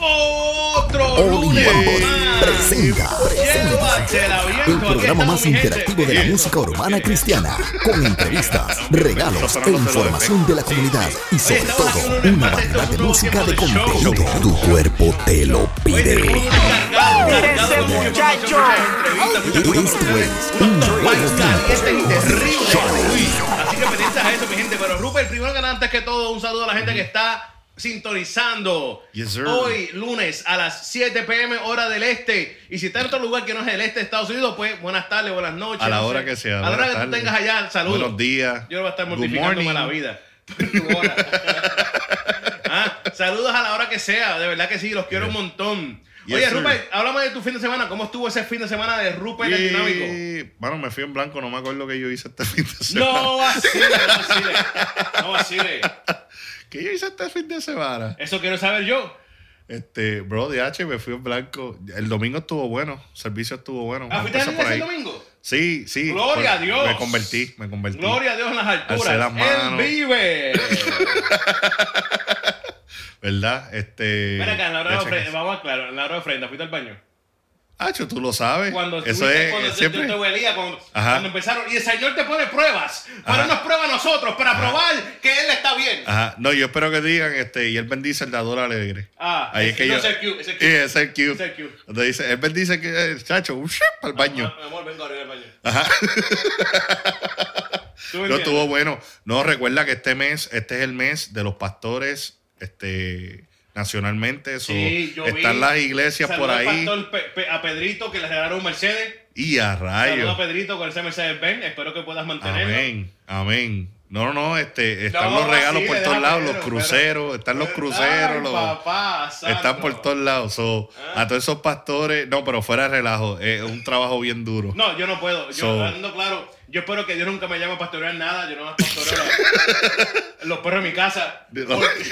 Otro All lunes más. presenta, presenta el programa más interactivo de la música urbana cristiana, con entrevistas, regalos e información de la comunidad y sobre todo una variedad de nuevo música de contenido. Tu cuerpo te lo pide. muchacho. Esto es un Así que pendientes a eso, mi gente. Pero Rupert, primero que nada, antes que todo, un saludo a la gente que está sintonizando Yes, hoy lunes a las 7 pm hora del este y si está en otro lugar que no es el este de Estados Unidos pues buenas tardes buenas noches A la no hora sé. que sea, a la hora que tú tengas allá saludos Buenos días. yo no voy a estar mortificándome la vida. Ah, saludos a la hora que sea, de verdad que sí, los quiero un montón. Yes, Oye, sir. Rupert, háblame de tu fin de semana. ¿Cómo estuvo ese fin de semana de Rupert el dinámico? Y, bueno, me fui en blanco, no me acuerdo que yo hice este fin de semana. No vacile, no vacile. No vacile. ¿Qué yo hice este fin de semana? Eso quiero saber yo. Este, bro, de H, me fui en blanco. El domingo estuvo bueno, el servicio estuvo bueno. Ah, ¿fuiste a el domingo? Sí, sí. Gloria a Dios. Me convertí, me convertí. Gloria a Dios en las alturas. Las Él manos. vive. ¿Verdad? Este. Mira acá, en la hora de ofrenda, vamos a aclarar, en la hora de ofrenda, ¿fuiste al baño? Hacho, tú lo sabes. Cuando Eso es cuando siempre. te, te huelía, cuando, Ajá. cuando empezaron, y el Señor te pone pruebas, Ajá. nos prueba a nosotros, para probar que Él está bien. Ajá. No, yo espero que digan, este, y él bendice el dador alegre. Ah, Ahí es que no, yo. es cute, ese es Sí, cute. ese es el cute. Donde dice, él bendice que, eh, chacho, un ship al baño. Ah, mi amor, vengo arriba del baño. Ajá. ¿Tú me No estuvo bueno. No, recuerda que este mes, este es el mes de los pastores, este, nacionalmente. so, Sí, yo vi. están las iglesias por ahí. pastor Pe- Pe- a Pedrito que le regalaron un Mercedes. Y a Saludos a rayos. Pedrito con ese Mercedes Benz. Espero que puedas mantenerlo. Amén. Amén. No, no, no, este, están No, los regalos sí, por todos lados, los pero- cruceros, están los Ay, cruceros, los, papá, santo. están por todos lados. So, Ah. A todos esos pastores, no, pero fuera de relajo, es un trabajo bien duro. No, yo no puedo. Yo So- ando claro. Yo espero que Dios nunca me llame a pastorear nada. Yo no más pastoreo los perros de mi casa. Porque,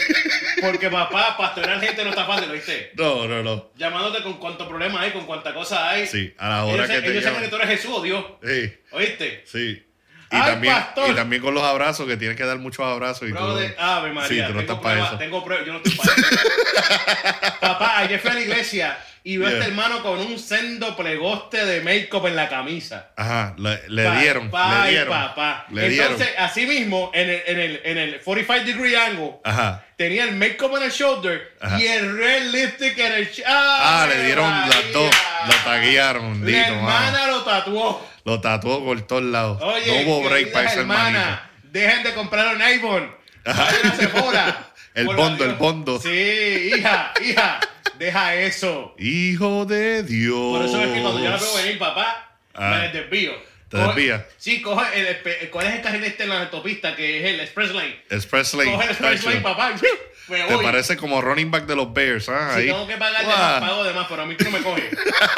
porque, papá, pastorear gente no está fácil, ¿viste? No, no, no. Llamándote con cuántos problemas hay, con cuánta cosa hay. Sí, a la hora ellos que te ellos saben que tú eres Jesús o Dios. Sí, ¿Oíste? sí. Y, Ay, también, pastor. y también con los abrazos, que tienes que dar muchos abrazos y Brother, todo. Ave María, Sí, tú no tengo estás para pruebas, eso. tengo pruebas, yo no estoy para eso. Papá, ayer fui a la iglesia y veo a este hermano con un sendo plegoste de make-up en la camisa. Ajá, le, le Pa- dieron, pa- le dieron. papá. Le Entonces, dieron. así mismo, en el, en, el, en el 45 degree angle, Ajá. tenía el make-up en el shoulder Ajá. y el red lipstick en el... Ah, ¡Ave le dieron las dos. Lo taguearon, La hermana mano. lo tatuó. Lo tatuó por todos lados. Oye, no hubo break para ese hermanito. hermanas, dejen de comprar un iPhone. Vayan a Sephora. El bondo, el bondo. Sí, hija, hija, deja eso. Hijo de Dios. Por eso es que cuando yo la veo venir, papá, Ah. me desvío. ¿Te desvías? Sí, coge el, ¿cuál es el carril este en la autopista? Que es el Express Lane. Express Lane. Coge el Express. Lane, papá. Me Te parece como running back de los Bears, ¿ah? Si tengo que pagar más, pago de más, pero a mí tú no me coges.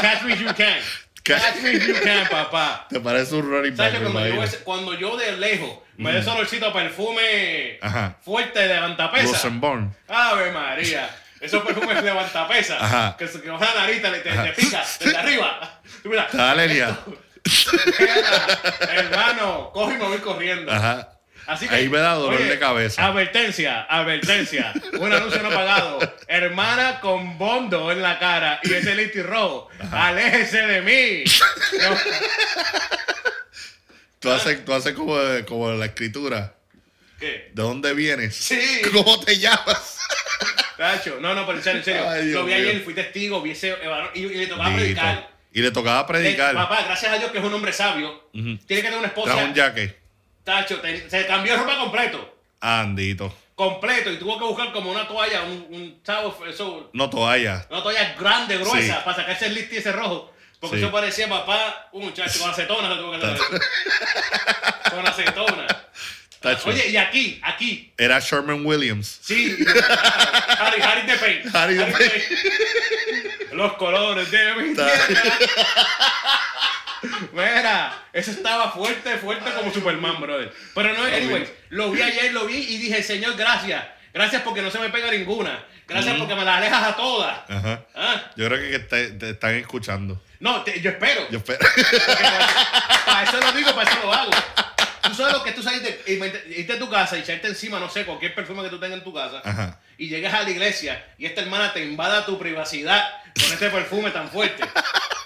Catch me if you can. Ca- Catch me if you can, papá. Te parece un running back. ¿Sabes cuando yo, yo de lejos me dé ese olorcito a perfume Ajá. fuerte de levantapesa? Rosenborn. Ave María. Esos perfumes de levantapesa. Ajá. Que, se- que la narita, te, te, Ajá. te pica desde arriba. Tú mira, Dale, hermano, coge y me voy corriendo. Ajá. Así que, Ahí me da dolor oye, de cabeza. Advertencia, advertencia. Un anuncio no pagado. Hermana con bondo en la cara y ese listi rojo. Aléjese de mí. No, Tú haces, tú haces como, como la escritura. ¿Qué? ¿De dónde vienes? Sí. ¿Cómo te llamas? Tacho, no, no, pero en serio, en serio. Ay, Lo vi ayer, fui testigo, vi ese varón y, y le tocaba predicar. Y le tocaba predicar. Le- papá, gracias a Dios que es un hombre sabio. Ujú. Tiene que tener una esposa. Trajo un jaque. Tacho, te- se cambió de ropa completo. Andito. Completo. Y tuvo que buscar como una toalla, un, un chavo, eso, No toalla. una toalla grande, gruesa, Sí. para sacarse el listi ese rojo. Porque Sí. eso parecía papá, un muchacho con acetona se tuvo que tener. con acetona. Tacho. Oye, y aquí, aquí. Era Sherman Williams. Sí. Harry, Harry de Pain. Harry de Pain. Los colores de mi. Mira, eso estaba fuerte, fuerte como Superman, brother. Pero no, anyways, lo vi ayer, lo vi y dije, Señor, gracias. Gracias porque no se me pega ninguna. Gracias porque me las alejas a todas. Ajá. Ah, Yo creo que te, te están escuchando. No, te- yo espero. Yo espero. Para eso lo digo, para eso lo hago. Tú sabes lo que tú sabes de irte a tu casa y echarte encima, no sé, cualquier perfume que tú tengas en tu casa. Ajá. Y llegas a la iglesia y esta hermana te invada tu privacidad con ese perfume tan fuerte.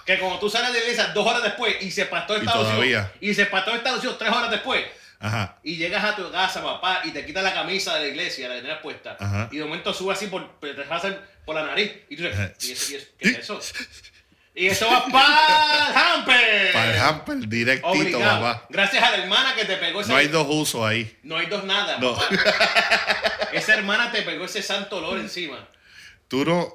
Que como tú sales de la iglesia dos horas después y se pasó esta Y loción. todavía. Y se pasó esta loción tres horas después. Ajá. Y llegas a tu casa, papá, y te quitas la camisa de la iglesia, la que tenías puesta. Ajá. Y de momento sube así por, te por la nariz. Y tú dices, ¿y eso, y eso- ¿qué es eso? Y eso va para el hamper. Para el hamper, directito, Obligado. papá. Gracias a la hermana que te pegó ese. No hay dos usos ahí. No hay dos nada. No. papá. Esa hermana te pegó ese santo olor encima. Tú no,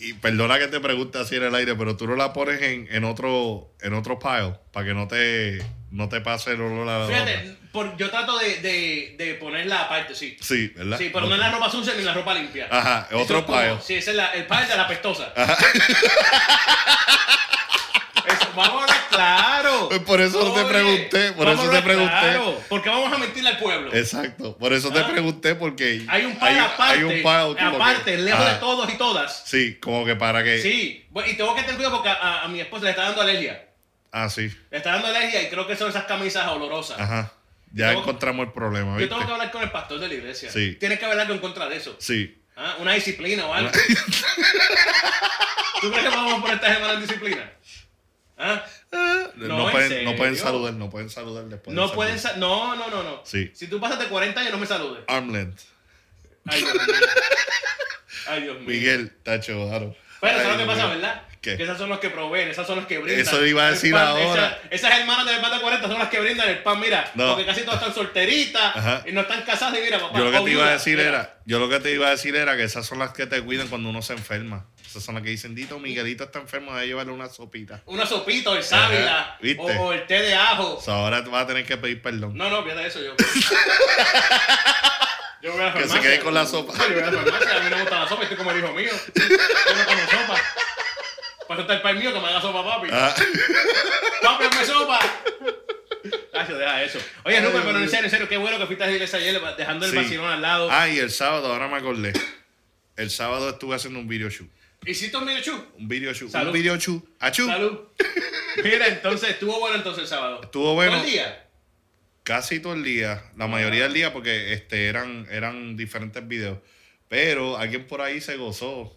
y perdona que te pregunte así en el aire, pero tú no la pones en, en otro en otro pile para que no te no te pase el olor a la. Fíjate, por- yo trato de, de, de ponerla aparte, sí. Sí, ¿verdad? Sí, pero no en la ropa sucia ni en la ropa limpia. Ajá, Eso otro es como- pile. Sí, ese es la- el pile de la pestosa. Eso, vamos a hablar claro. Pues por eso te pregunté, por vamos eso a te pregunté. Claro, porque vamos a mentirle al pueblo. Exacto, por eso te Ah. pregunté porque Hay un pile aparte, hay un pile como que- aparte, lejos Ajá. de todos y todas. Sí, como que para que Sí, bueno, y tengo que tener cuidado porque a, a mi esposa le está dando alergia. Ah, sí. Le está dando alergia y creo que son esas camisas olorosas. Ajá. Ya Tengo- encontramos el problema, Yo ¿viste? tengo que hablar con el pastor de la iglesia. Sí. Tienes que hablar algo en contra de eso. Sí. ¿Ah? Una disciplina o algo. ¿Tú crees que vamos a poner esta semana en disciplina? ¿Ah? No, No, ¿en pueden, no pueden saludar, no pueden saludar después. No de pueden No, no, no, no. Sí. Si tú pasas de 40 años, no me saludes. Arm length. Ay, Dios mío. Ay, Dios mío. Miguel, tacho, claro. Pero eso es lo que pasa. ¿verdad? ¿Qué? Que esas son los que proveen, esas son los que brindan. Eso iba a decir pan- ahora. Esas, esas hermanas del de 40 son las que brindan el pan, mira. No. Porque casi todas están solteritas Ajá. y no están casadas y mira, papá. Yo lo que te iba a decir mira. era, yo lo que te iba a decir era que esas son las que te cuidan cuando uno se enferma. Esas son las que dicen, Dito, Miguelito está enfermo, debe llevarle una sopita. Una sopita o el sábila ¿viste? o, o el té de ajo. O sea, ahora te vas a tener que pedir perdón. No, no, fíjate eso yo. Yo voy a la Que se farmacia. quede con la sopa. Yo voy a la farmacia, a mí no me gusta la sopa, estoy como el hijo mío. Yo no como sopa. Para eso está el mío que me haga sopa, papi. Ah, Papi, hazme sopa. Cacho, deja eso. Oye, Rupert, pero en serio, en serio, qué bueno que fuiste a la iglesia ayer dejando el sí. vacilón al lado. Ah, y el sábado, ahora me acordé. El sábado estuve haciendo un video shoot. ¿Hiciste un video shoot? Un video shoot. Salud. Un video shoot. Achú. Salud. Mira, entonces, estuvo bueno entonces el sábado. Estuvo bueno. ¿Todo el día? Casi todo el día. La mayoría del día porque este, eran, eran diferentes videos. Pero alguien por ahí se gozó.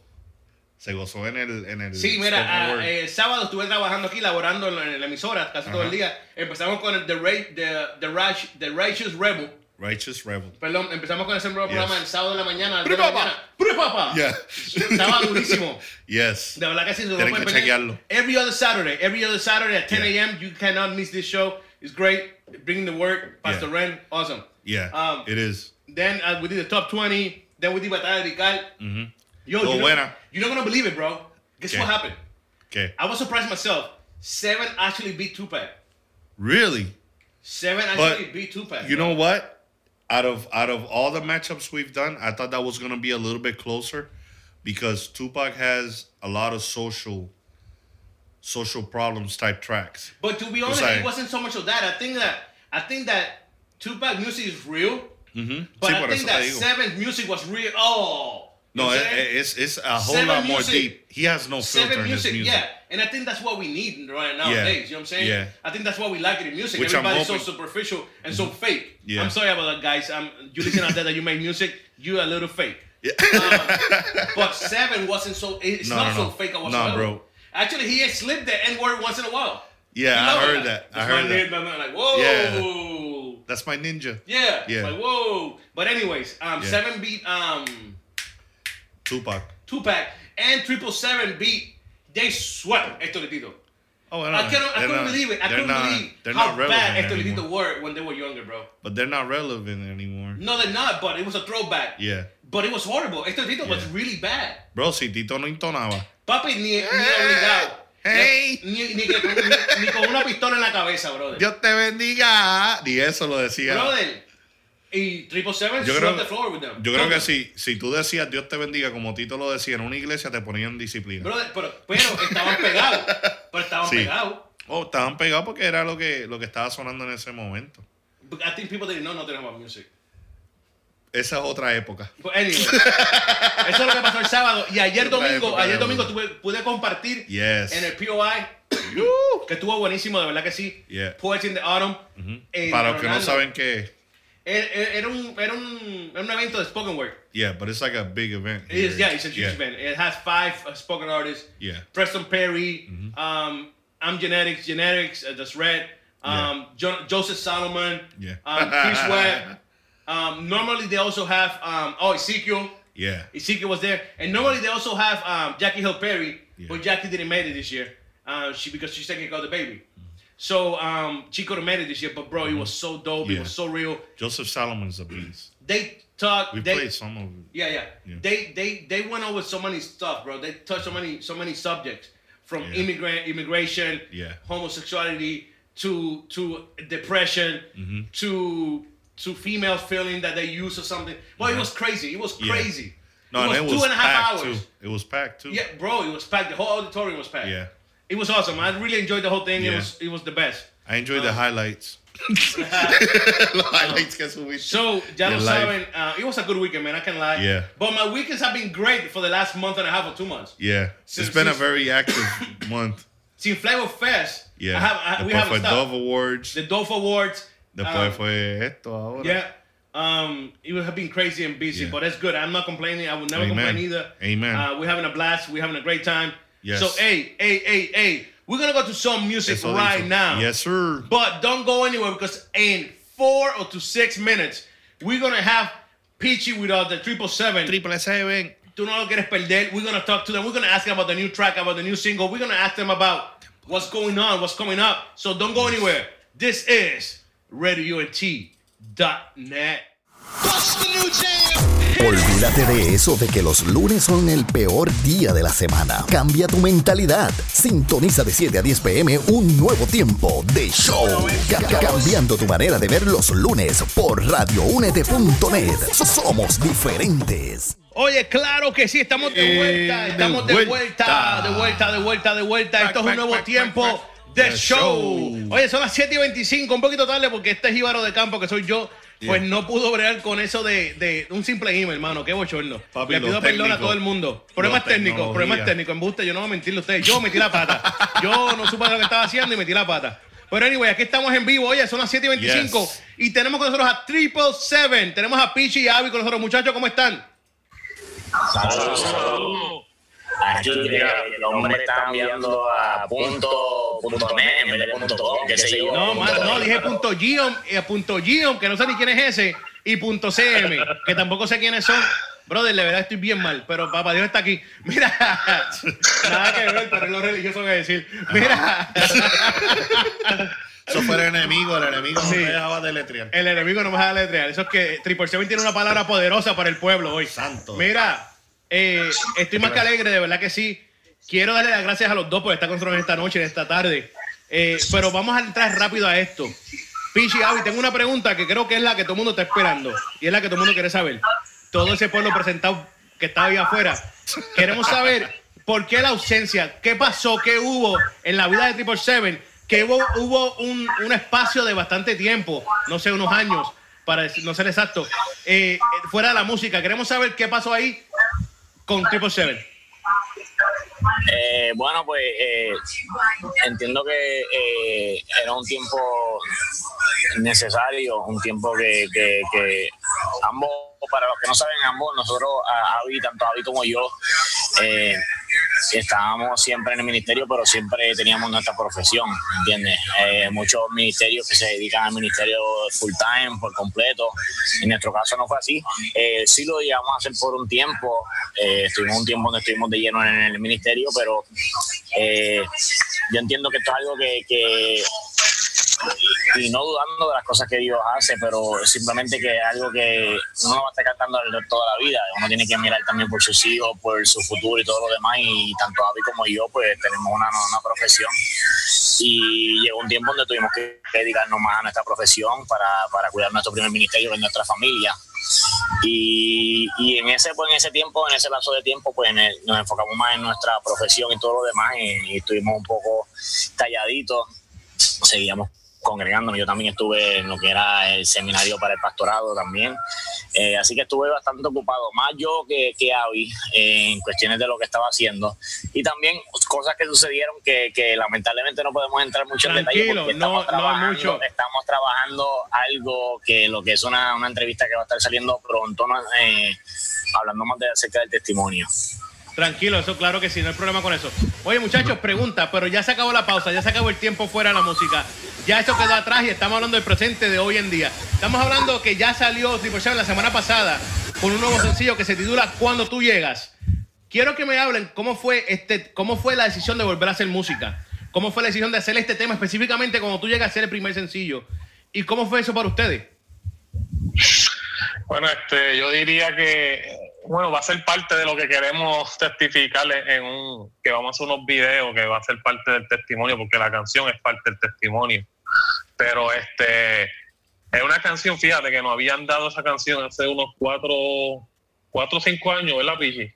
Se gozó en el. En el Sí, mira, ah, el sábado estuve trabajando aquí, laborando en la, en la emisora casi todo el día. Empezamos con el The, Ra the, the, Raj- the Righteous Rebel. Righteous Rebel. Perdón, empezamos con ese nuevo Yes. programa el sábado de la mañana. ¡Pre, diez de la papá! ¡Pre, papá! Yeah. Estaba durísimo. Yes. De verdad que sí. Tienen que chequearlo. Every other Saturday, every other Saturday at 10 Yeah. a.m. You cannot miss this show. It's great. Bringing the word. Pastor Yeah. Ren, awesome. Yeah. Um, it is. Then uh, we did the top 20. Then we did Batalla de Rical. Ujú. Yo, Estuvo you buena. You're not gonna believe it, bro. Guess ¿Qué? what happened? Okay. I was surprised myself. Seven actually beat Tupac. Really? Seven But actually beat Tupac. You know what? Out of out of all the matchups we've done, I thought that was gonna be a little bit closer because Tupac has a lot of social social problems type tracks. But to be honest, it wasn't so much of that. I think that I think that Tupac music is real, Ujú. but Sí, I think that. Seven's music was real. Oh, No, it, it's it's a whole Seven lot more music- deep. He has no filter Seven in his music, music. yeah, and I think that's what we need right nowadays. You know what I'm saying? Yeah. I think that's what we like in music. Which I'm Everybody's so superficial and so fake. Yeah. I'm sorry about that, guys. Um, you listen out there that you make music, you are a little fake. Yeah. Um, but Seven wasn't so. It's No, not no, so no. fake No, whatsoever. bro. Actually, he slipped the N word once in a while. Yeah, You I heard that. I That's heard my that. name, I'm like, whoa. That's my ninja. Yeah. Yeah. Like, whoa. But anyways, um, Yeah. Seven beat um Tupac. Tupac and Triple Seven beat. They swept Esto Litito. Oh, I couldn't, I couldn't not- believe it. I couldn't not- believe how not bad anymore. Litito were when they were younger, bro. But they're not relevant anymore. No, they're not. But it was a throwback. Yeah. But it was horrible. Litito was Yeah. really bad. Bro, si Tito no entonaba. Papi, ni, ni obligado. Hey. Ni, ni, ni- ni con una pistola en la cabeza, brother. Dios te bendiga. Ni eso lo decía. Brother. Y Triple Seven Yo creo- the floor with them. Yo creo que si, si tú decías Dios te bendiga, como Tito lo decía en una iglesia, te ponían disciplina. Pero, pero estaban pegados. Pero estaban Sí. pegados. Oh, estaban pegados porque era lo que, lo que estaba sonando en ese momento. But I think people didn't know nothing about music. Esa es otra época. But anyway, eso es lo que pasó el sábado. Y ayer Otra domingo, ayer domingo tuve, pude compartir Yes. en el POI que estuvo buenísimo, de verdad que sí. Yeah. Poets in the Autumn. Para los que no saben qué. Era un, era, un, era un evento de spoken word. Yeah, but it's like a big event. It is, yeah, it's a huge Yeah. event. It has five uh, spoken artists. Yeah. Preston Perry, um, I'm Genetics, Genetics, uh, that's Red, um, jo- Joseph Solomon, Yeah. um, Chris Webb. Um, normally they also have, um, oh, Ezekiel. Yeah. Ezekiel was there. And normally they also have um, Jackie Hill Perry, Yeah. but Jackie didn't make it this year uh, she because she's taking care of the baby. So um, she could have made it this year, but bro, it was so dope. It Yeah. was so real. Joseph Solomon's a beast. They talk. We they, played some of it. yeah, yeah, Yeah. They they they went over so many stuff, bro. They touched so many so many subjects from Yeah. immigrant immigration, Yeah. homosexuality to to depression Mm-hmm. to to females feeling that they use or something. Well, it was crazy. It was crazy. No, it was it was two and a half hours. too. It was packed too. Yeah, bro, it was packed. The whole auditorium was packed. Yeah. It was awesome. I really enjoyed the whole thing. It was it was the best. I enjoyed the Um, highlights. Los highlights que subiste. So, ya lo saben, uh, it was a good weekend, man. I can lie. Yeah. But my weekends have been great for the last month and a half or two months. Yeah. Since- it's been a very active month. Sin Flavor Fest. Yeah. I have, I, we stopped. Dove Awards. The Dove Awards. Después um, fue esto ahora. Yeah. Um, it would have been crazy and busy, Yeah. but that's good. I'm not complaining. I will never Amen. complain either. Amen. Uh, we're having a blast. We're having a great time. Yes. So, hey, hey, hey, hey, we're gonna go to some music Eso right dicho. now. Yes, sir. But don't go anywhere because in four or to six minutes, we're gonna have Peachy with us, the triple seven. Triple seven. Tú no lo quieres perder. We're gonna talk to them. We're gonna ask them about the new track, about the new single. We're gonna ask them about what's going on, what's coming up. So don't go anywhere. This is RadioUNT.net. Olvídate de eso de que los lunes son el peor día de la semana. Cambia tu mentalidad. Sintoniza de 7 a 10 pm un nuevo tiempo de show. Ca- ca- cambiando tu manera de ver los lunes por radioúnete.net. So- Somos diferentes. Oye, claro que sí, estamos de Eh, vuelta, de estamos de vuelta, de vuelta, de vuelta, de vuelta. Esto es un nuevo tiempo de The show. show. Oye, son las 7 y 25, un poquito tarde porque este jíbaro de campo que soy yo, pues no pudo bregar con eso de, de un simple email, hermano. Qué bochorno. Papi, Le pido perdón a todo el mundo. Problemas técnicos, problemas técnicos. Embuste, yo no voy a mentirle a ustedes. Yo metí la pata. Yo no supe lo que estaba haciendo y metí la pata. Pero anyway, aquí estamos en vivo. Oye, son las 7 y 25 Yes. y tenemos con nosotros a Triple Seven. Tenemos a Pichi y a Abby con nosotros. Muchachos, ¿cómo están? Aquí el hombre está enviando a punto, punto net en vez de punto com, qué sé yo. No, más, no, dije punto Gion, eh, punto Gion, que no sé ni quién es ese, y punto CM, que tampoco sé quiénes son. Brother, de verdad estoy bien mal, pero papá Dios está aquí. Mira, nada que ver, pero es lo religioso que decir. Mira, Eso fue el enemigo. El enemigo no me dejaba deletrear. el enemigo no me deja letrear. Eso es que Triple Seven tiene una palabra poderosa para el pueblo hoy. Santo. Mira, eh, estoy más que alegre, de verdad que sí. Quiero darle las gracias a los dos por estar con nosotros esta noche, esta tarde. Eh, pero vamos a entrar rápido a esto. Pichi, Avi, tengo una pregunta que creo que es la que todo el mundo está esperando. Y es la que todo el mundo quiere saber. Todo ese pueblo presentado que está ahí afuera. Queremos saber por qué la ausencia, qué pasó, qué hubo en la vida de Triple Seven, que hubo, un, espacio de bastante tiempo, no sé, unos años, para no ser exacto, eh, fuera de la música. Queremos saber qué pasó ahí con Triple Seven. Eh, bueno, pues eh, entiendo que eh, era un tiempo necesario, un tiempo que, que- que ambos, para los que no saben, ambos, nosotros, Avi, tanto Avi como yo, eh, estábamos siempre en el ministerio, pero siempre teníamos nuestra profesión, ¿entiendes? Eh, muchos ministerios que se dedican al ministerio full time, por completo. En nuestro caso no fue así. Eh, sí lo llegamos a hacer por un tiempo. Eh, estuvimos un tiempo donde estuvimos de lleno en el ministerio, pero yo entiendo que esto es algo que y no dudando de las cosas que Dios hace, pero simplemente que es algo que uno no va a estar cantando toda la vida. Uno tiene que mirar también por sus hijos, por su futuro y todo lo demás. Y tanto David como yo, pues tenemos una, una profesión. Y llegó un tiempo donde tuvimos que dedicarnos más a nuestra profesión para, para cuidar nuestro primer ministerio, es nuestra familia. Y, y en ese pues en ese tiempo, en ese lapso de tiempo, pues nos enfocamos más en nuestra profesión y todo lo demás. Y, y estuvimos un poco calladitos seguíamos congregándome. Yo también estuve en lo que era el seminario para el pastorado también. Eh, así que estuve bastante ocupado, más yo que, que Avi, eh, en cuestiones de lo que estaba haciendo. Y también cosas que sucedieron que, que lamentablemente no podemos entrar mucho en detalle porque estamos, no, trabajando, mucho. estamos trabajando algo que lo que es una, una entrevista que va a estar saliendo pronto, eh, hablando más de acerca del testimonio. Tranquilo, eso claro que sí, no hay problema con eso. Oye, muchachos, pregunta, pero ya se acabó la pausa, ya se acabó el tiempo fuera de la música. Ya eso quedó atrás y estamos hablando del presente de hoy en día. Estamos hablando que ya salió Triple la semana pasada con un nuevo sencillo que se titula Cuando tú llegas. Quiero que me hablen cómo fue este, cómo fue la decisión de volver a hacer música. ¿Cómo fue la decisión de hacer este tema específicamente cuando tú llegas a hacer el primer sencillo? ¿Y cómo fue eso para ustedes? Bueno, este, yo diría que bueno, va a ser parte de lo que queremos testificar en un, que vamos a hacer unos videos que va a ser parte del testimonio, porque la canción es parte del testimonio. Pero este es una canción, fíjate, que nos habían dado esa canción hace unos cuatro, cuatro o cinco años, ¿verdad, Pichi?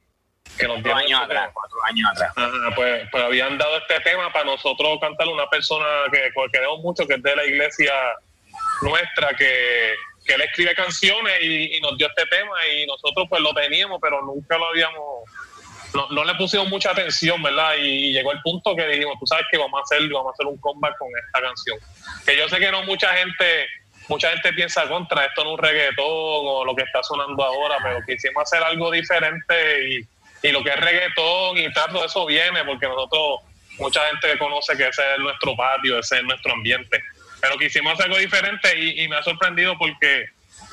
Que nos cuatro años atrás, cuatro años atrás. pues, pues habían dado este tema para nosotros cantarle a una persona que queremos mucho, que es de la iglesia nuestra, que que él escribe canciones y, nos dio este tema y nosotros pues lo teníamos, pero nunca lo habíamos, no, le pusimos mucha atención, ¿verdad? Y, llegó el punto que dijimos, tú sabes que vamos a hacer, vamos a hacer un comeback con esta canción. Que yo sé que no mucha gente, mucha gente piensa contra esto en un reggaetón o lo que está sonando ahora, pero quisimos hacer algo diferente y, y lo que es reggaetón y tal, todo eso viene porque nosotros, mucha gente conoce que ese es nuestro patio, ese es nuestro ambiente pero quisimos hacer algo diferente y, me ha sorprendido porque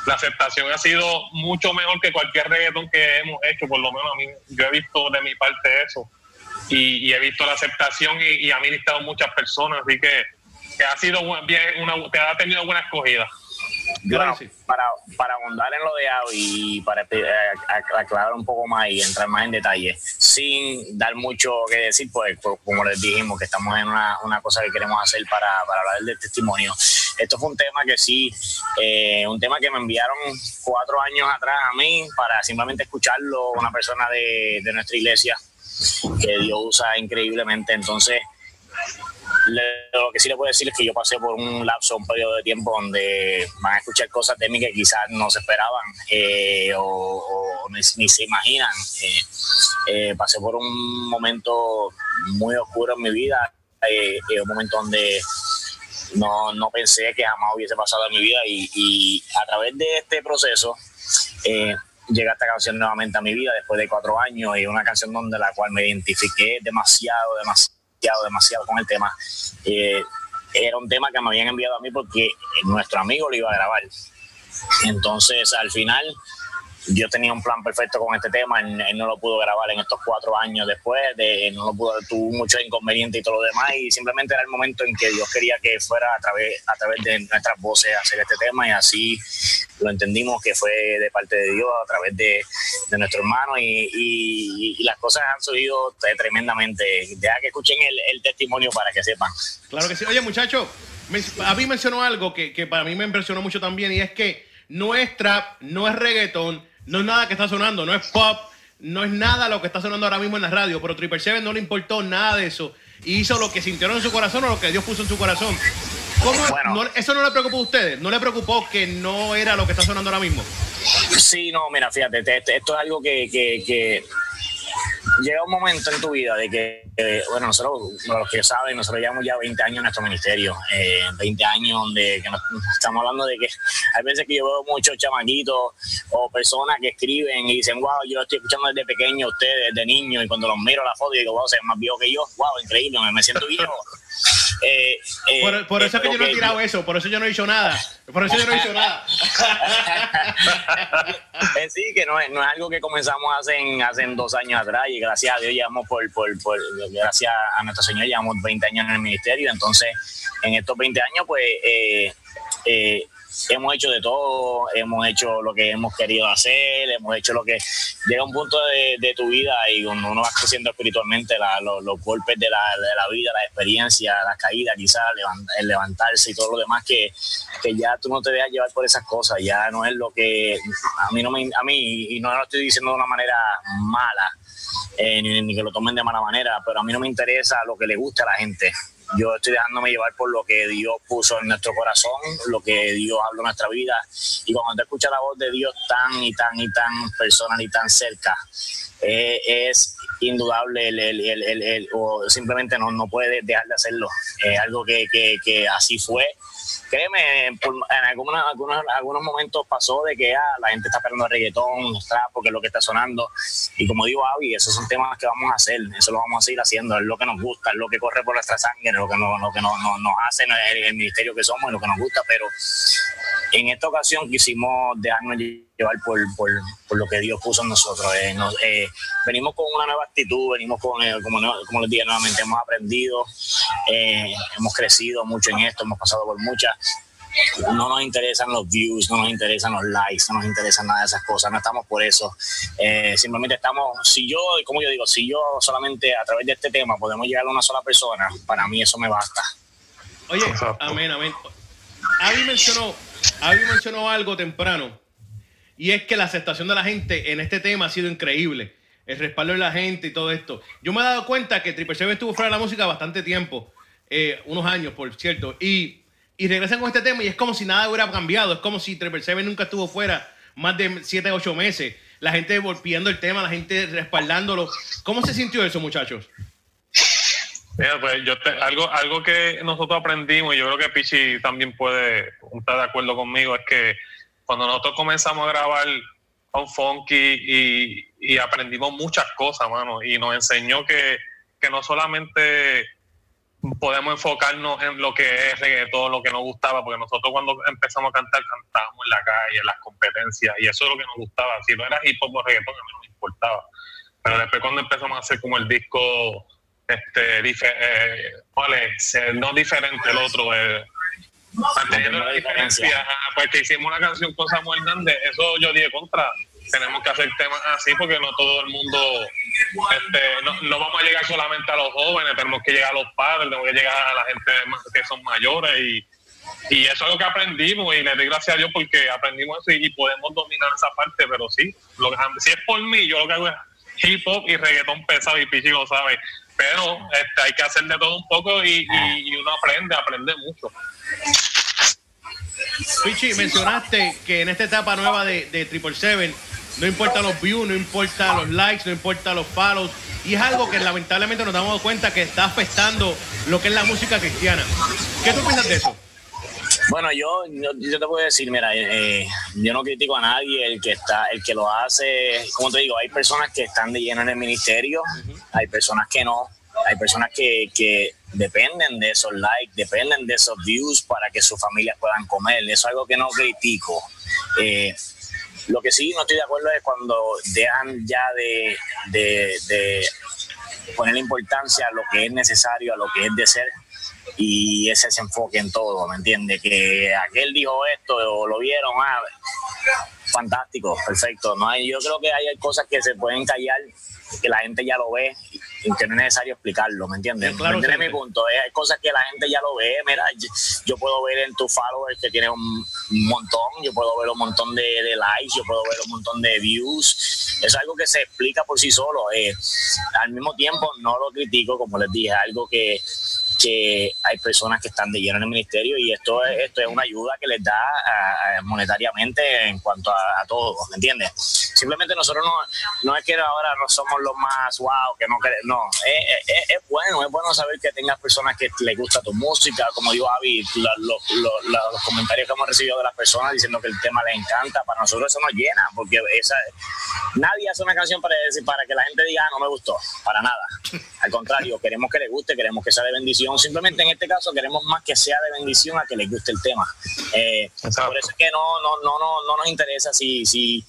la aceptación ha sido mucho mejor que cualquier reggaetón que hemos hecho, por lo menos a mí, yo he visto de mi parte eso. Y, he visto la aceptación y, y ha ministrado muchas personas, así que, ha sido bien, una, que ha tenido buena escogida para, para abundar en lo de Avi y para eh, aclarar un poco más y entrar más en detalle, sin dar mucho que decir, pues, pues como les dijimos, que estamos en una, una cosa que queremos hacer para, para, hablar del testimonio. Esto fue un tema que sí, eh, un tema que me enviaron cuatro años atrás a mí para simplemente escucharlo, una persona de, nuestra iglesia que Dios usa increíblemente. Entonces, lo que sí le puedo decir es que yo pasé por un lapso, un periodo de tiempo donde van a escuchar cosas de mí que quizás no se esperaban eh, o, ni, se imaginan. Eh, pasé por un momento muy oscuro en mi vida, un momento donde no, no, pensé que jamás hubiese pasado en mi vida y, y a través de este proceso llega esta canción nuevamente a mi vida después de cuatro años y una canción donde la cual me identifiqué demasiado, demasiado demasiado con el tema. Eh, era un tema que me habían enviado a mí porque nuestro amigo lo iba a grabar. Entonces, al final, yo tenía un plan perfecto con este tema, él, no lo pudo grabar en estos cuatro años después, de, no lo pudo, tuvo muchos inconvenientes y todo lo demás, y simplemente era el momento en que Dios quería que fuera a través, a través de nuestras voces hacer este tema, y así lo entendimos que fue de parte de Dios, a través de, nuestro hermano, y, las cosas han subido tremendamente. Deja que escuchen el, testimonio para que sepan. Claro que sí. Oye, muchachos, a mí mencionó algo que, que para mí me impresionó mucho también, y es que no es trap, no es reggaetón, no es nada que está sonando, no es pop, no es nada lo que está sonando ahora mismo en la radio, pero Triple Seven no le importó nada de eso y hizo lo que sintieron en su corazón o lo que Dios puso en su corazón. ¿Cómo, ¿Eso no le preocupó a ustedes? ¿No le preocupó que no era lo que está sonando ahora mismo? Sí, no, mira, fíjate, esto es algo que, que llega un momento en tu vida de que, eh, bueno, nosotros, los que saben, nosotros llevamos ya 20 años en nuestro ministerio, 20 eh, años donde estamos hablando de que hay veces que yo veo muchos chamaquitos o personas que escriben y dicen, wow, yo lo estoy escuchando desde pequeño ustedes, desde niño, y cuando los miro la foto y digo, wow, se más viejo que yo, wow, increíble, me, me siento viejo. Eh, eh, por, eso es que yo no he tirado eso, por eso yo no he dicho nada. Por eso yo no he dicho nada. Eh, sí, que no es, no es algo que comenzamos hace, hace dos años atrás y gracias a Dios llevamos por, por, por, gracias a nuestro Señor llevamos 20 años en el ministerio, entonces en estos 20 años pues eh, hemos hecho de todo, hemos hecho lo que hemos querido hacer, hemos hecho lo que llega un punto de, tu vida y cuando uno va creciendo espiritualmente, los, golpes de la, vida, la experiencia, las caídas, quizás el levantarse y todo lo demás, que, ya tú no te dejas llevar por esas cosas, ya no es lo que a mí no me, a mí, y no lo estoy diciendo de una manera mala, eh, ni, que lo tomen de mala manera, pero a mí no me interesa lo que le guste a la gente. Yo estoy dejándome llevar por lo que Dios puso en nuestro corazón, lo que Dios habló en nuestra vida. Y cuando te escuchas la voz de Dios tan y tan y tan personal y tan cerca, eh, es indudable el, el, el, o simplemente no, no puede dejar de hacerlo. Es algo que, que, que así fue créeme, en algunos, algunos, algunos momentos pasó de que ah, la gente está el reggaetón, porque es lo que está sonando. Y como digo, Avi, esos son temas que vamos a hacer, eso lo vamos a seguir haciendo, es lo que nos gusta, es lo que corre por nuestra sangre, lo que, no, lo que nos, nos, hace el, el ministerio que somos, lo que nos gusta, pero en esta ocasión quisimos dejarnos llevar por, por, por lo que Dios puso en nosotros. Eh, eh, venimos con una nueva actitud, venimos con, eh, como, como les dije nuevamente, hemos aprendido, hemos crecido mucho en esto, hemos pasado por muchas. No nos interesan los views, no nos interesan los likes, no nos interesan nada de esas cosas, no estamos por eso. simplemente estamos, si yo, como yo digo, si yo solamente a través de este tema podemos llegar a una sola persona, para mí eso me basta. Oye, amén, amén. Avi mencionó, Avi mencionó algo temprano y es que la aceptación de la gente en este tema ha sido increíble. El respaldo de la gente y todo esto. Yo me he dado cuenta que Triple Seven estuvo fuera de la música bastante tiempo, eh, unos años, por cierto, y, y regresan con este tema y es como si nada hubiera cambiado. Es como si Triple Seven nunca estuvo fuera más de 7, 8 meses. La gente volviendo el tema, la gente respaldándolo. ¿Cómo se sintió eso, muchachos? Mira, pues yo algo, algo que nosotros aprendimos, y yo creo que Pichi también puede estar de acuerdo conmigo, es que cuando nosotros comenzamos a grabar con Funky y, aprendimos muchas cosas, mano, y nos enseñó que, no solamente podemos enfocarnos en lo que es reggaetón, lo que nos gustaba, porque nosotros cuando empezamos a cantar, cantábamos en la calle, en las competencias, y eso es lo que nos gustaba. Si no era hip hop o reggaetón, a mí no me importaba. Pero después cuando empezamos a hacer como el disco, este, eh, No diferente el otro, eh, Manteniendo la diferencia, pues hicimos una canción con Samuel Hernández, eso yo dije contra, tenemos que hacer temas así porque no todo el mundo, este, no, vamos a llegar solamente a los jóvenes, tenemos que llegar a los padres, tenemos que llegar a la gente que son mayores y, y eso es lo que aprendimos y le doy gracias a Dios porque aprendimos eso y, podemos dominar esa parte, pero sí, lo si es por mí, yo lo que hago es hip hop y reggaetón pesado y Pichi lo sabe, pero este, hay que hacer de todo un poco y, uno aprende, aprende mucho. Pichi, mencionaste que en esta etapa nueva de, de Triple Seven no importa los views, no importa los likes, no importa los follows. Y es algo que lamentablemente nos damos cuenta que está afectando lo que es la música cristiana. ¿Qué tú piensas de eso? Bueno, yo, yo, te puedo decir, mira, eh, yo no critico a nadie, el que está, el que lo hace, como te digo, hay personas que están de lleno en el ministerio, hay personas que no, hay personas que, que dependen de esos likes, dependen de esos views para que sus familias puedan comer. Eso es algo que no critico. Eh, lo que sí no estoy de acuerdo es cuando dejan ya de, de, de poner importancia a lo que es necesario, a lo que es de ser y ese se enfoque en todo, ¿me entiende? Que aquel dijo esto o lo vieron, ah, fantástico, perfecto. No hay, yo creo que hay cosas que se pueden callar, que la gente ya lo ve que no es necesario explicarlo, ¿me entiendes? Claro, mi punto? Hay cosas que la gente ya lo ve, mira, yo, puedo ver en tu followers que tiene un, montón, yo puedo ver un montón de, likes, yo puedo ver un montón de views, es algo que se explica por sí solo. Eh, al mismo tiempo no lo critico, como les dije, algo que que hay personas que están de lleno en el ministerio y esto es, esto es una ayuda que les da monetariamente en cuanto a, todo, ¿me entiendes? Simplemente nosotros no, no es que ahora no somos los más wow, que no no, es, es, bueno, es bueno saber que tengas personas que les gusta tu música, como digo Avi, los comentarios que hemos recibido de las personas diciendo que el tema les encanta, para nosotros eso nos llena, porque esa, nadie hace una canción para, decir, para que la gente diga, ah, no me gustó, para nada. Al contrario, queremos que les guste, queremos que sea de bendición Simplemente en este caso queremos más que sea de bendición a que les guste el tema. Eh, por eso es que no, no, no, no, no nos interesa si, si,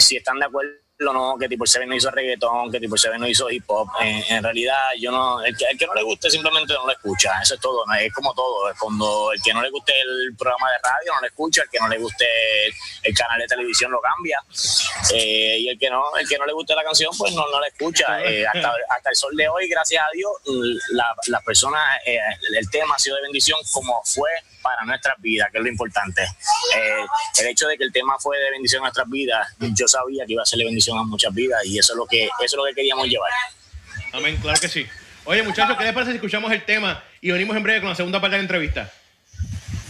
si están de acuerdo no, que Tipo 7 no hizo reggaetón, que Tipo 7 no hizo hip hop. En, realidad, yo no, el que, el que, no le guste simplemente no lo escucha. Eso es todo, es como todo. Es cuando el que no le guste el programa de radio no lo escucha, el que no le guste el, canal de televisión lo cambia. Eh, y el que no, el que no le guste la canción, pues no, no la escucha. Eh, hasta, hasta, el sol de hoy, gracias a Dios, la, la persona, eh, el tema ha sido de bendición como fue para nuestras vidas, que es lo importante. Eh, el hecho de que el tema fue de bendición a nuestras vidas, yo sabía que iba a ser de bendición a muchas vidas y eso es lo que, eso es lo que queríamos llevar. Amén, claro que sí. Oye, muchachos, ¿qué les parece si escuchamos el tema y venimos en breve con la segunda parte de la entrevista?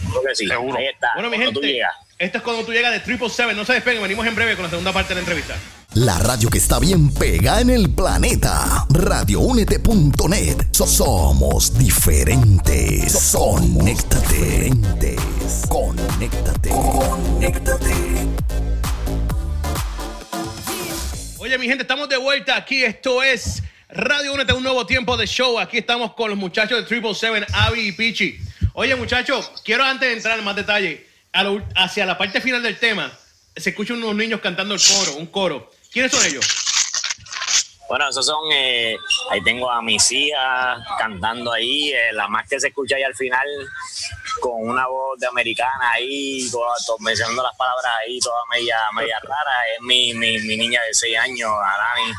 Creo que sí. Seguro. Ahí está. Bueno, mi Cuando tú gente, llegas. esto es cuando tú llegas de Triple Seven. No se despeguen, venimos en breve con la segunda parte de la entrevista. La radio que está bien pega en el planeta. Radioúnete.net. So- somos diferentes. Conéctate. Conéctate. Conéctate. Oye, mi gente, estamos de vuelta aquí. Esto es Radio Únete, un nuevo tiempo de show. Aquí estamos con los muchachos de Triple Seven, Avi y Pichi. Oye, muchachos, quiero antes de entrar en más detalle, hacia la parte final del tema, se escuchan unos niños cantando el coro, un coro. ¿Quiénes son ellos? Bueno, esos son, eh, ahí tengo a mis hijas cantando ahí, eh, la más que se escucha ahí al final con una voz de americana ahí, toda- to- mencionando las palabras ahí, toda media, media rara, es mi, mi, mi niña de 6 años, Arani,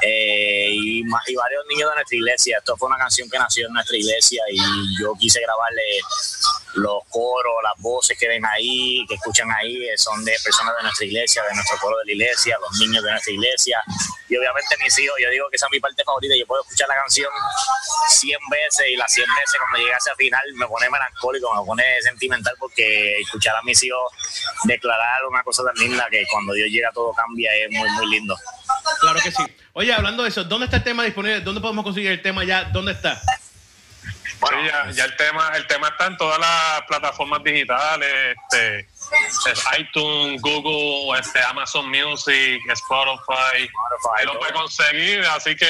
eh, y, y varios niños de nuestra iglesia. Esto fue una canción que nació en nuestra iglesia y yo quise grabarle los coros, las voces que ven ahí, que escuchan ahí, eh, son de personas de nuestra iglesia, de nuestro coro de la iglesia, los niños de nuestra iglesia. Y obviamente mis hijos, yo digo que esa es mi parte favorita. Yo puedo escuchar la canción 100 veces y las 100 veces cuando llegue a ese final me pone melancólico, me pone sentimental porque escuchar a mis hijos declarar una cosa tan linda que cuando Dios llega todo cambia es muy, muy lindo. Claro que sí. Oye, hablando de eso, ¿dónde está el tema disponible? ¿Dónde podemos conseguir el tema ya? ¿Dónde está? Bueno, Sí, ya, el tema el tema está en todas las plataformas digitales, este, es iTunes, Google, este, Amazon Music, Spotify, ahí lo puede conseguir, así que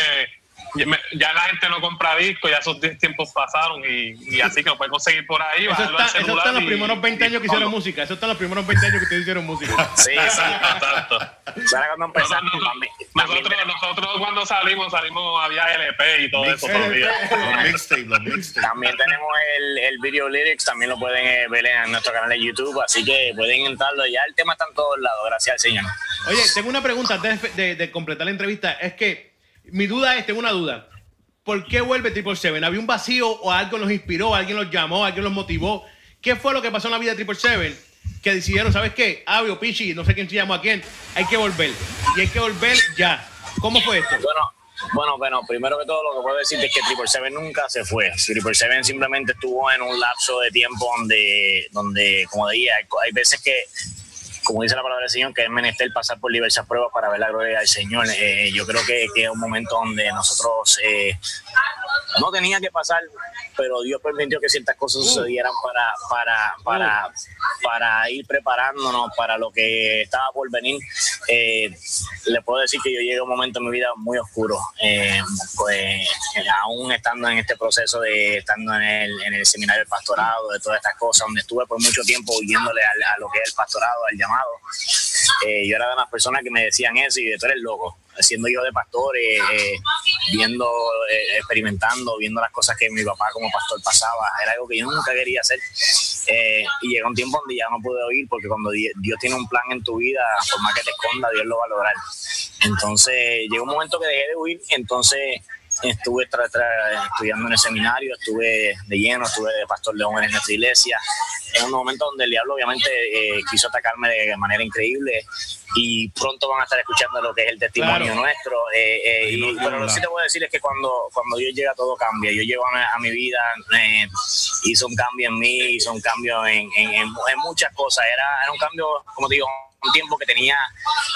ya la gente no compra discos, ya esos tiempos pasaron y, y así que lo puede conseguir por ahí. Eso bajarlo está, al eso celular está en los y- primeros 20 y años que hicieron todo. música. Eso está en los primeros 20 años que ustedes hicieron música. sí. Exacto. Empezamos, Nosotros, nosotros, nosotros cuando salimos, salimos, había LP y todo eso todavía. Los mixtape, los mixtape. También tenemos el, el video lyrics, también lo pueden eh, ver en nuestro canal de YouTube, así que pueden entrarlo. Ya el tema está en todos lados, gracias al Señor. Oye, tengo una pregunta antes de, de- de completar la entrevista. Es que mi duda es, tengo una duda. ¿Por qué vuelve Triple Seven? ¿Había un vacío o algo los inspiró, alguien los llamó, alguien los motivó? ¿Qué fue lo que pasó en la vida de Triple Seven? Que decidieron, ¿sabes qué? Avi o Pichi, no sé quién se llamó a quién, hay que volver. Y hay que volver ya. ¿Cómo fue esto? Bueno, bueno, bueno, primero que todo lo que puedo decir es que Triple Seven nunca se fue. Triple Seven simplemente estuvo en un lapso de tiempo donde, donde como decía, hay veces que, como dice la palabra del Señor, que es menester pasar por diversas pruebas para ver la gloria del Señor. Eh, yo creo que, que es un momento donde nosotros eh, no tenía que pasar, pero Dios permitió que ciertas cosas sucedieran para, para, para, para ir preparándonos para lo que estaba por venir. Eh, le puedo decir que yo llegué a un momento en mi vida muy oscuro, eh, pues eh, aún estando en este proceso de estando en el, en el seminario del pastorado, de todas estas cosas, donde estuve por mucho tiempo huyéndole al- a, lo que es el pastorado, al llamado. Eh, yo era de las personas que me decían eso y de tú eres loco, siendo hijo de pastor, eh, viendo, eh, experimentando, viendo las cosas que mi papá como pastor pasaba, era algo que yo nunca quería hacer. Eh, y llega un tiempo donde ya no pude oír, porque cuando Di- Dios tiene un plan en tu vida, por más que te esconda, Dios lo va a lograr. Entonces llegó un momento que dejé de huir, entonces estuve tra- tra- estudiando en el seminario, estuve de lleno, estuve de pastor de jóvenes en nuestra iglesia. Es un momento donde el diablo obviamente eh, quiso atacarme de manera increíble y pronto van a estar escuchando lo que es el testimonio Claro. nuestro. eh, eh, y- pero lo que sí te a decir es que cuando, cuando Dios llega todo cambia. Yo llego a, mi- a mi vida, eh, hizo un cambio en mí, hizo un cambio en, en- en- en muchas cosas. Era, era un cambio, como te digo, un tiempo que tenía,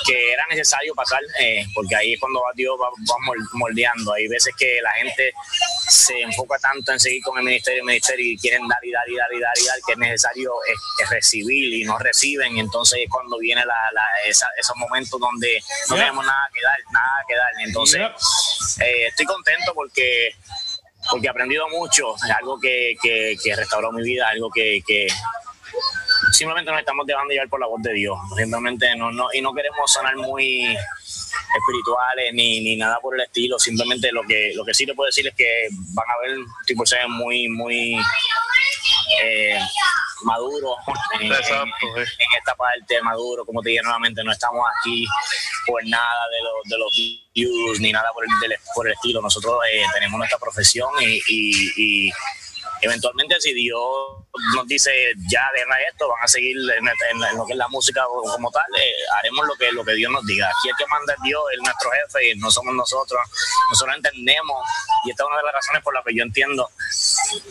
que era necesario pasar, eh, porque ahí es cuando Dios va, va mol- moldeando. Hay veces que la gente se enfoca tanto en seguir con el ministerio, el ministerio y quieren dar y dar y dar y dar y dar, que es necesario es, es recibir y no reciben. Y entonces es cuando viene la, la- esa- esos momentos donde no Yeah. tenemos nada que dar, nada que dar. Entonces, Yeah. eh, estoy contento porque porque he aprendido mucho, es algo que, que, que restauró mi vida, algo que, que simplemente nos estamos dejando llevar por la voz de Dios, simplemente no, no, y no queremos sonar muy espirituales ni, ni nada por el estilo, simplemente lo que lo que sí te puedo decir es que van a ver tipo ser muy muy eh, maduro en, en- Exacto, en- esta parte maduro, como te dije nuevamente, no estamos aquí por nada de los de los views ni nada por el, del- por el estilo. Nosotros eh, tenemos nuestra profesión y, y- y eventualmente si Dios nos dice ya deja esto, van a seguir en, lo que es la música como tal, eh, haremos lo que, lo que Dios nos diga. Aquí el que manda es Dios, es nuestro jefe y no somos nosotros. Nosotros entendemos y esta es una de las razones por las que yo entiendo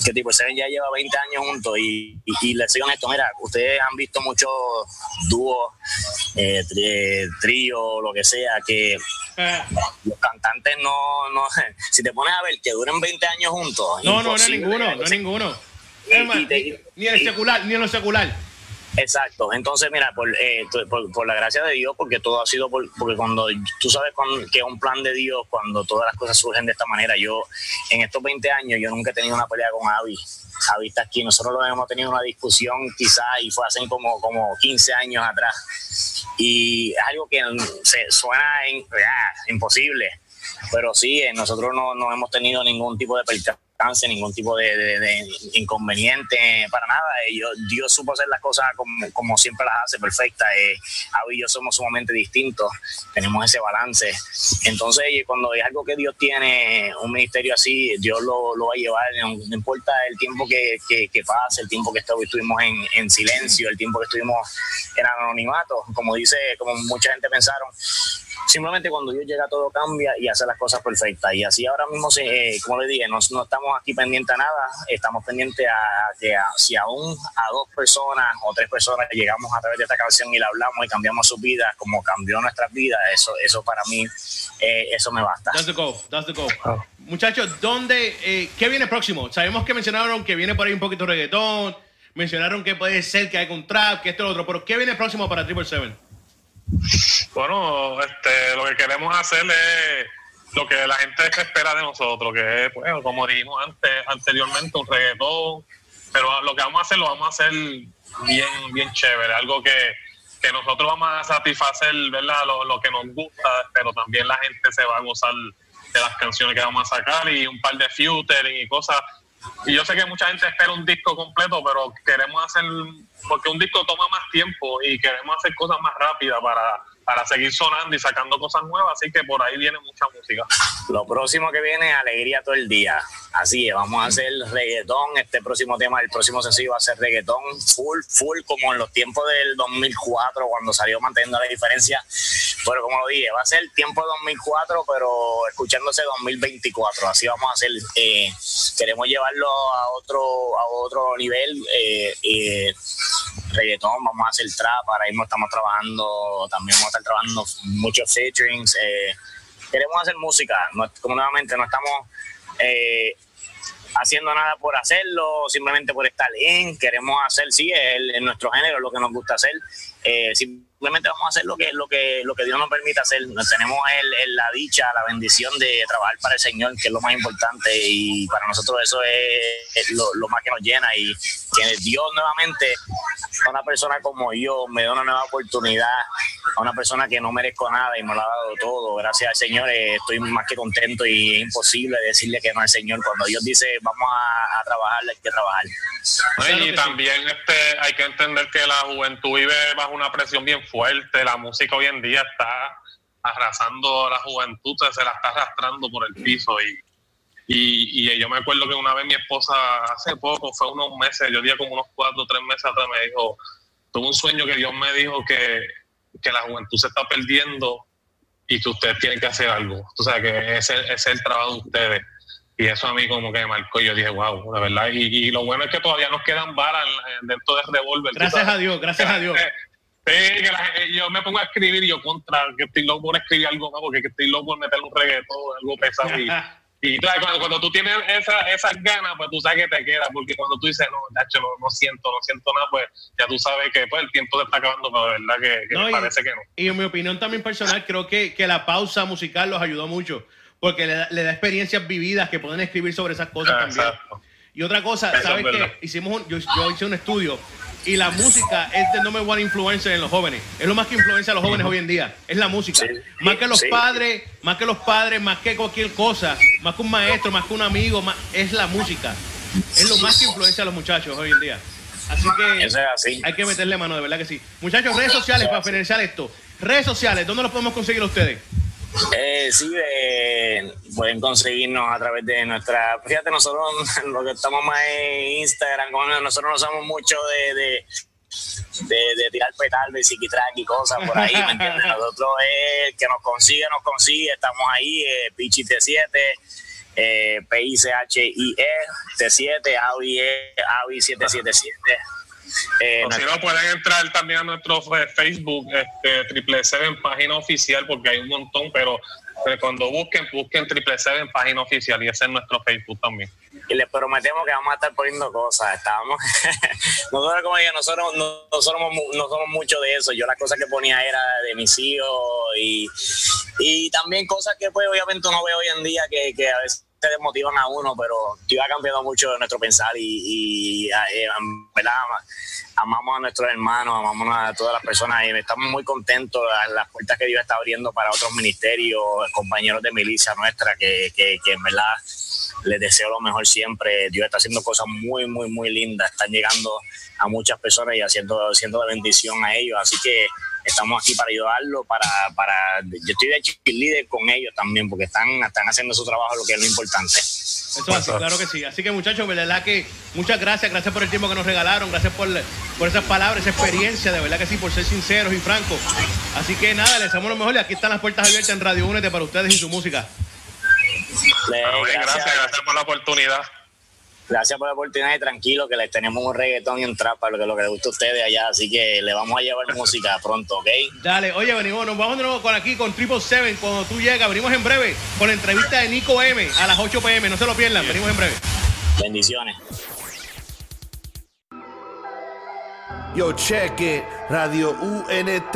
que tipo Seven ya lleva 20 años juntos y, y, les soy honesto, mira, ustedes han visto muchos dúos, eh, trío, lo que sea, que los cantantes no, no, si te pones a ver que duren 20 años juntos. No, no, no es ninguno, es ninguno. ni en el secular, ni en lo secular. Exacto. Entonces, mira, eh, por, por, la gracia de Dios, porque todo ha sido porque cuando tú sabes que es un plan de Dios, cuando todas las cosas surgen de esta manera, yo en estos 20 años yo nunca he tenido una pelea con Avi. Avi está aquí, nosotros lo hemos tenido una discusión quizás y fue hace como, como 15 años atrás. Y es algo que se suena ah, imposible, pero sí, eh, nosotros no, no hemos tenido ningún tipo de pelea ningún tipo de, inconveniente para nada. Dios, Dios supo hacer las cosas como, como siempre las hace, perfecta. Eh, y yo somos sumamente distintos, tenemos ese balance. Entonces, cuando es algo que Dios tiene, un ministerio así, Dios lo, lo va a llevar, no, importa el tiempo que, que, pase, el tiempo que estuvimos en, en silencio, el tiempo que estuvimos en anonimato, como dice, como mucha gente pensaron simplemente cuando Dios llega todo cambia y hace las cosas perfectas. Y así ahora mismo, eh, como le dije, no, no, estamos aquí pendientes a nada, estamos pendientes a que si aún a dos personas o tres personas llegamos a través de esta canción y la hablamos y cambiamos sus vidas como cambió nuestras vidas, eso, eso para mí, eh, eso me basta. That's the goal, that's the goal. Ah. Muchachos, ¿dónde, eh, ¿qué viene próximo? Sabemos que mencionaron que viene por ahí un poquito de reggaetón, mencionaron que puede ser que hay un trap, que esto y lo otro, pero ¿qué viene próximo para Triple Seven? Bueno, este, lo que queremos hacer es lo que la gente espera de nosotros, que es, pues, como dijimos antes, anteriormente, un reggaetón, pero lo que vamos a hacer lo vamos a hacer bien, bien chévere, algo que, que nosotros vamos a satisfacer, ¿verdad? Lo, lo, que nos gusta, pero también la gente se va a gozar de las canciones que vamos a sacar y un par de featuring y cosas y yo sé que mucha gente espera un disco completo, pero queremos hacer, porque un disco toma más tiempo y queremos hacer cosas más rápidas para para seguir sonando y sacando cosas nuevas, así que por ahí viene mucha música. Lo próximo que viene es alegría todo el día. Así es, vamos a hacer reggaetón, este próximo tema, el próximo sencillo va a ser reggaetón full, full, como en los tiempos del 2004, cuando salió Manteniendo la Diferencia. Pero como lo dije, va a ser tiempo de 2004, pero escuchándose 2024. Así vamos a hacer, eh, queremos llevarlo a otro, a otro nivel. Eh, eh, reggaetón, vamos a hacer trap, ahora mismo estamos trabajando, también vamos a estar trabajando muchos featurings, eh, queremos hacer música, como nuevamente no estamos eh, haciendo nada por hacerlo, simplemente por estar en, queremos hacer, sí, es, nuestro género, lo que nos gusta hacer, eh, simplemente vamos a hacer lo que, lo que, lo que Dios nos permite hacer. Tenemos el, la dicha, la bendición de trabajar para el Señor, que es lo más importante, y para nosotros eso es lo, más que nos llena. Y que Dios nuevamente, a una persona como yo, me da una nueva oportunidad, a una persona que no merezco nada y me lo ha dado todo. Gracias al Señor, eh, estoy más que contento y es imposible decirle que no al Señor. Cuando Dios dice vamos a, a trabajar, hay que trabajar. y también este, hay que entender que la juventud vive bajo una presión bien fuerte. La música hoy en día está arrasando a la juventud, se la está arrastrando por el piso. Y, y, y, yo me acuerdo que una vez mi esposa, hace poco, fue unos meses, yo diría como unos cuatro o tres meses atrás, me dijo, tuve un sueño que Dios me dijo que, que la juventud se está perdiendo y que ustedes tienen que hacer algo. O sea, que ese, ese es el trabajo de ustedes. Y eso a mí como que me marcó. Yo dije, wow, de verdad. Y, y, lo bueno es que todavía nos quedan varas dentro de Revolver. Gracias a Dios, gracias a Dios. Sí, que la, yo me pongo a escribir y yo contra, que estoy loco por escribir algo más, porque estoy loco por meter un reggaetón, algo pesado. Y, y claro, cuando, cuando, tú tienes esa, esas ganas, pues tú sabes que te queda, porque cuando tú dices, no, Nacho, no, no, siento, no siento nada, pues ya tú sabes que pues, el tiempo te está acabando, pero de verdad que, que me parece que no. Y en mi opinión también personal, creo que, que la pausa musical los ayudó mucho, porque le da, le da experiencias vividas que pueden escribir sobre esas cosas también. Y otra cosa, ¿sabes qué? Hicimos un, yo, yo hice un estudio y la música es de number one influencer en los jóvenes. Es lo más que influencia a los jóvenes hoy en día. Es la música. más que los padres, más que los padres, más que cualquier cosa, más que un maestro, más que un amigo, más, es la música. Es lo más que influencia a los muchachos hoy en día. Así que hay que meterle mano, de verdad que sí. Muchachos, redes sociales para finalizar esto. Redes sociales, ¿dónde los podemos conseguir ustedes? Eh, sí, eh, pueden conseguirnos a través de nuestra. Fíjate, nosotros lo que estamos más en Instagram, nosotros no somos mucho de, de, de, tirar petal de psiquitrack y cosas por ahí, ¿me entiendes? Nosotros es que nos consigue, nos consigue, estamos ahí, eh, Pichi T7, eh, P-I-C-H-I-E, T7, AVI, AVI 777. Eh, si no, pueden entrar también a nuestro Facebook, este, Triple Seven, página oficial, porque hay un montón, pero cuando busquen, busquen Triple Seven, página oficial, y ese es nuestro Facebook también. Y les prometemos que vamos a estar poniendo cosas. Estábamos, nosotros, como digo, nosotros no, somos, no somos mucho de eso. Yo las cosas que ponía era de mis hijos y, y también cosas que, pues, obviamente uno ve hoy en día que, que a veces desmotivan a uno, pero tío ha cambiado mucho nuestro pensar y, y eh, amamos a nuestros hermanos, amamos a todas las personas y estamos muy contentos. De las puertas que Dios está abriendo para otros ministerios, compañeros de milicia nuestra, que, que, que en verdad les deseo lo mejor siempre. Dios está haciendo cosas muy, muy, muy lindas, están llegando a muchas personas y haciendo, haciendo de bendición a ellos, así que estamos aquí para ayudarlo, para, para yo estoy de líder con ellos también, porque están, están haciendo su trabajo, lo que es lo importante. Eso así, claro que sí. Así que muchachos, de verdad que muchas gracias, gracias por el tiempo que nos regalaron, gracias por, por esas palabras, esa experiencia, de verdad que sí, por ser sinceros y francos. Así que nada, les damos lo mejor y aquí están las puertas abiertas en Radio Únete para ustedes y su música. gracias, gracias por la oportunidad. Gracias por la oportunidad y tranquilo que les tenemos un reggaetón y un trap para lo que, lo que les gusta a ustedes allá, así que le vamos a llevar música pronto, ¿ok? Dale, oye, venimos, nos vamos de nuevo con aquí con Triple Seven cuando tú llegas, venimos en breve con la entrevista de Nico M a las 8 pm, no se lo pierdan, venimos en breve. Bendiciones. Yo cheque Radio UNT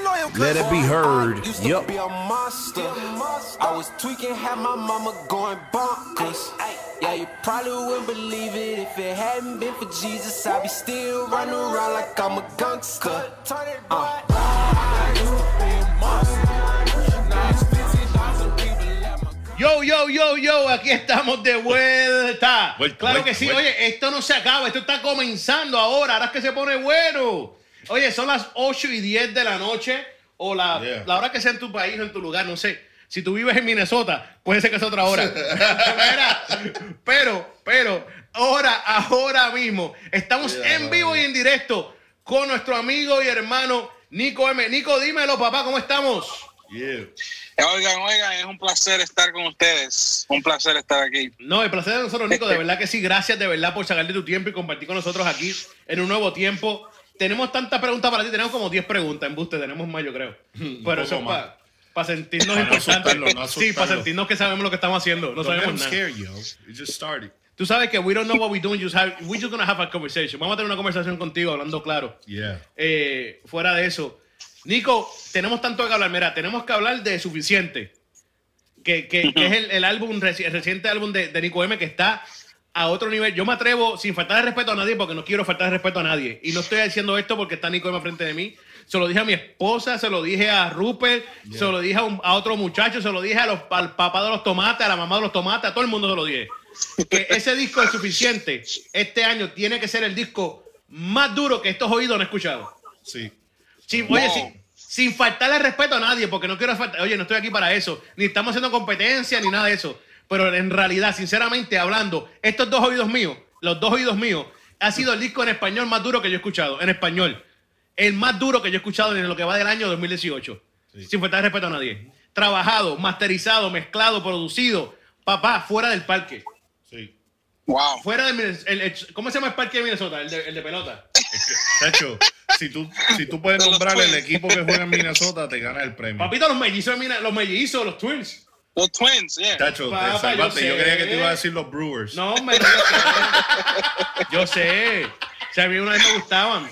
Let it be heard. Yup. I was tweaking, had my mama going bonkers. Yeah, you probably wouldn't believe it if it hadn't been for Jesus. I'd be still running around like I'm a gangster. Uh. Yo, yo, yo, yo, aquí estamos de vuelta. claro que sí, oye, esto no se acaba, esto está comenzando ahora, ahora es que se pone bueno. Oye, son las 8 y 10 de la noche o la, la hora que sea en tu país o en tu lugar, no sé. Si tú vives en Minnesota, puede ser que sea otra hora. pero, pero, ahora, ahora mismo, estamos en vivo y en directo con nuestro amigo y hermano Nico M. Nico, dímelo, papá, ¿cómo estamos? Oigan, oigan, es un placer estar con ustedes. Un placer estar aquí. No, el placer de nosotros, Nico. De verdad que sí. Gracias de verdad por sacar de tu tiempo y compartir con nosotros aquí en un nuevo tiempo tenemos tantas preguntas para ti, tenemos como 10 preguntas en buste, tenemos más, yo creo. Pero eso es para sentirnos importantes. sí, para sentirnos que sabemos lo que estamos haciendo. No sabemos nada. Tú sabes que we don't know what we're doing, just have, we're just gonna have a conversation. Vamos a tener una conversación contigo hablando claro. Yeah. Eh, fuera de eso. Nico, tenemos tanto que hablar. Mira, tenemos que hablar de Suficiente, que, que, que es el, el, álbum, el reciente álbum de, de Nico M, que está a otro nivel. Yo me atrevo, sin faltar de respeto a nadie, porque no quiero faltar de respeto a nadie. Y no estoy diciendo esto porque está Nico frente de mí. Se lo dije a mi esposa, se lo dije a Rupert, se lo dije a, otro muchacho, se lo dije a los, al papá de los tomates, a la mamá de los tomates, a todo el mundo se lo dije. Que ese disco es suficiente. Este año tiene que ser el disco más duro que estos oídos han escuchado. Sí. sí oye, sin, sin faltarle respeto a nadie, porque no quiero faltar. Oye, no estoy aquí para eso. Ni estamos haciendo competencia ni nada de eso pero en realidad, sinceramente hablando, estos dos oídos míos, los dos oídos míos, ha sido el disco en español más duro que yo he escuchado, en español. El más duro que yo he escuchado en lo que va del año 2018. Sin faltar respeto a nadie. Trabajado, masterizado, mezclado, producido. Papá, fuera del parque. Sí. Wow. Fuera del. ¿Cómo se llama el parque de Minnesota? El de, el de pelota. Tacho, si tú, si tú puedes nombrar el equipo que juega en Minnesota, te gana el premio. Papito, los mellizos, los mellizos, los twins. Los Twins, yeah. Tacho, te Papá, salvaste. yo Yo, creía que te iba a decir los Brewers. No, no, yo sé. Yo sé. O sea, a mí una vez me gustaban.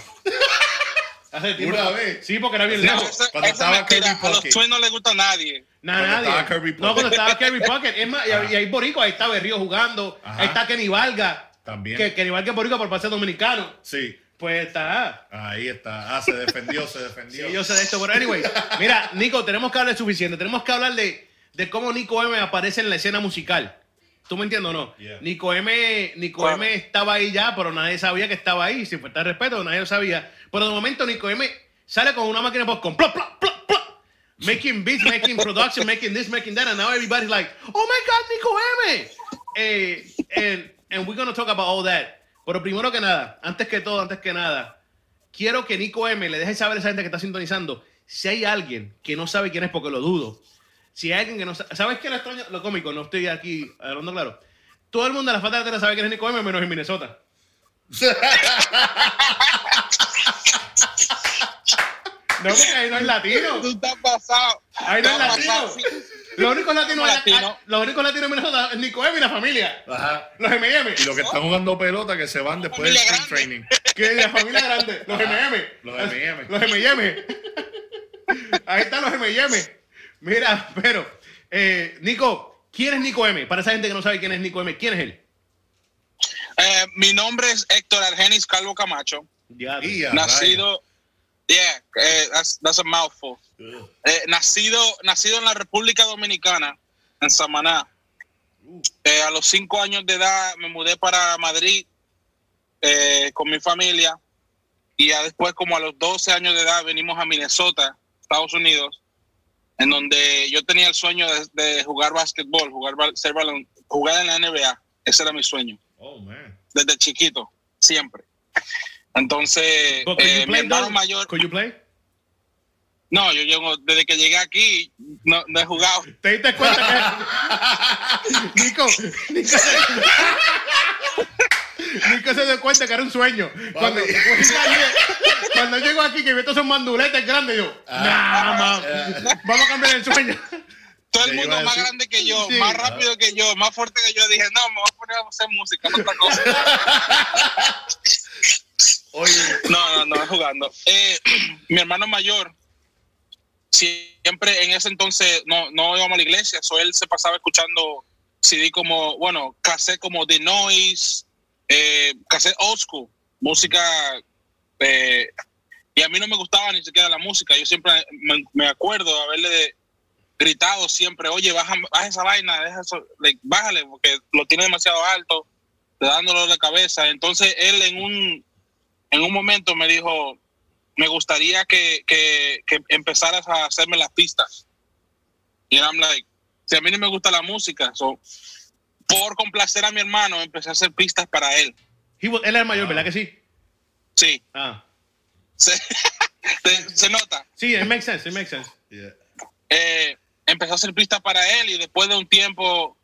Hace tiempo. ¿Una vez? Sí, porque era bien Sí, esa- Cuando esa estaba mentira, Kirby a los. Twins no les gusta a nadie. Nada, Cuando nadie. estaba Kirby no, cuando estaba Kirby Puckett. Es más, y, Ah. y hay boricua, ahí está Berrío jugando. Ajá. Ahí está Kenny Valga. También. Que Kenny Valga es boricua por pase dominicano. Sí, Pues está. ahí está. Ah, se defendió, se Sí, defendió. yo sé de esto, pero anyway. Mira, Nico, tenemos que hablar suficiente. Tenemos que hablar de, de cómo Nico M aparece en la escena musical. ¿Tú me entiendes o no? Yeah. Nico M, Nico. M estaba ahí ya, pero nadie sabía que estaba ahí. Sin faltar de respeto, nadie lo sabía. Pero de momento Nico M sale con una máquina de popcorn. Plop, plop, plop, plop. Making beats, making production, making this, making that. And now everybody's like, oh my God, Nico M. Eh, and, and we're going to talk about all that. Pero primero que nada, antes que todo, antes que nada, quiero que Nico M le deje saber a esa gente que está sintonizando si hay alguien que no sabe quién es porque lo dudo. Si hay alguien que no sabe, ¿sabes qué es lo extraño? Lo cómico, no estoy aquí hablando claro. Todo el mundo de la falta de tierra sabe quién es Nico M menos en Minnesota. No, porque ahí no es latino. Tú estás pasado. Ahí no es latino. sí. Los únicos latinos, Latino. los únicos latinos en Minnesota es Nico M y la familia. Ajá. Los M&M. Y los que están jugando pelota que se van después del grande. training. Que la familia grande. Los M&M. Los M&M. Los M&M. Ahí están los M&M. Mira, pero, eh, Nico, ¿quién es Nico M? Para esa gente que no sabe quién es Nico M, ¿quién es él? Eh, mi nombre es Héctor Argenis Calvo Camacho. Ya, Y a nacido, yeah, eh, that's, that's a mouthful. Eh, nacido, nacido en la República Dominicana, en Samaná. Eh, a los cinco años de edad me mudé para Madrid eh, con mi familia y ya después como a los 12 años de edad venimos a Minnesota, Estados Unidos, en donde yo tenía el sueño de, de jugar básquetbol, jugar, ser balón, jugar en la NBA. Ese era mi sueño Oh, man. desde chiquito, siempre. Entonces, eh, mi hermano mayor, Could you play? no, yo llego, desde que llegué aquí, no, no he jugado. ¿Te diste cuenta que... Nico, Nico. Nico se dio cuenta que era un sueño. Cuando, cuando llego aquí, que veo todos esos manduletes grandes, yo, nah, ma, vamos a cambiar el sueño. Todo el mundo más grande que yo, Sí. más rápido que yo, más fuerte que yo, dije, no, me voy a poner a hacer música, no otra cosa. Oye, No, no, no, es jugando. Eh, mi hermano mayor, siempre en ese entonces no, no íbamos a la iglesia, so él se pasaba escuchando CD como, bueno, cassette como The Noise, eh, cassette old school, música, eh, y a mí no me gustaba ni siquiera la música, yo siempre me, me acuerdo haberle gritado siempre, oye, baja, baja esa vaina, deja eso, bájale, porque lo tiene demasiado alto, te dándolo de cabeza. Entonces él en un, en un momento me dijo, me gustaría que, que, que empezaras a hacerme las pistas. Y I'm like, si a mí no me gusta la música, so, por complacer a mi hermano, empecé a hacer pistas para él. Was- él era el mayor, ¿verdad que sí? Sí, Ah. se, se- se nota. Sí, it makes sense, it makes sense. yeah. Eh, empecé a hacer pistas para él y después de un tiempo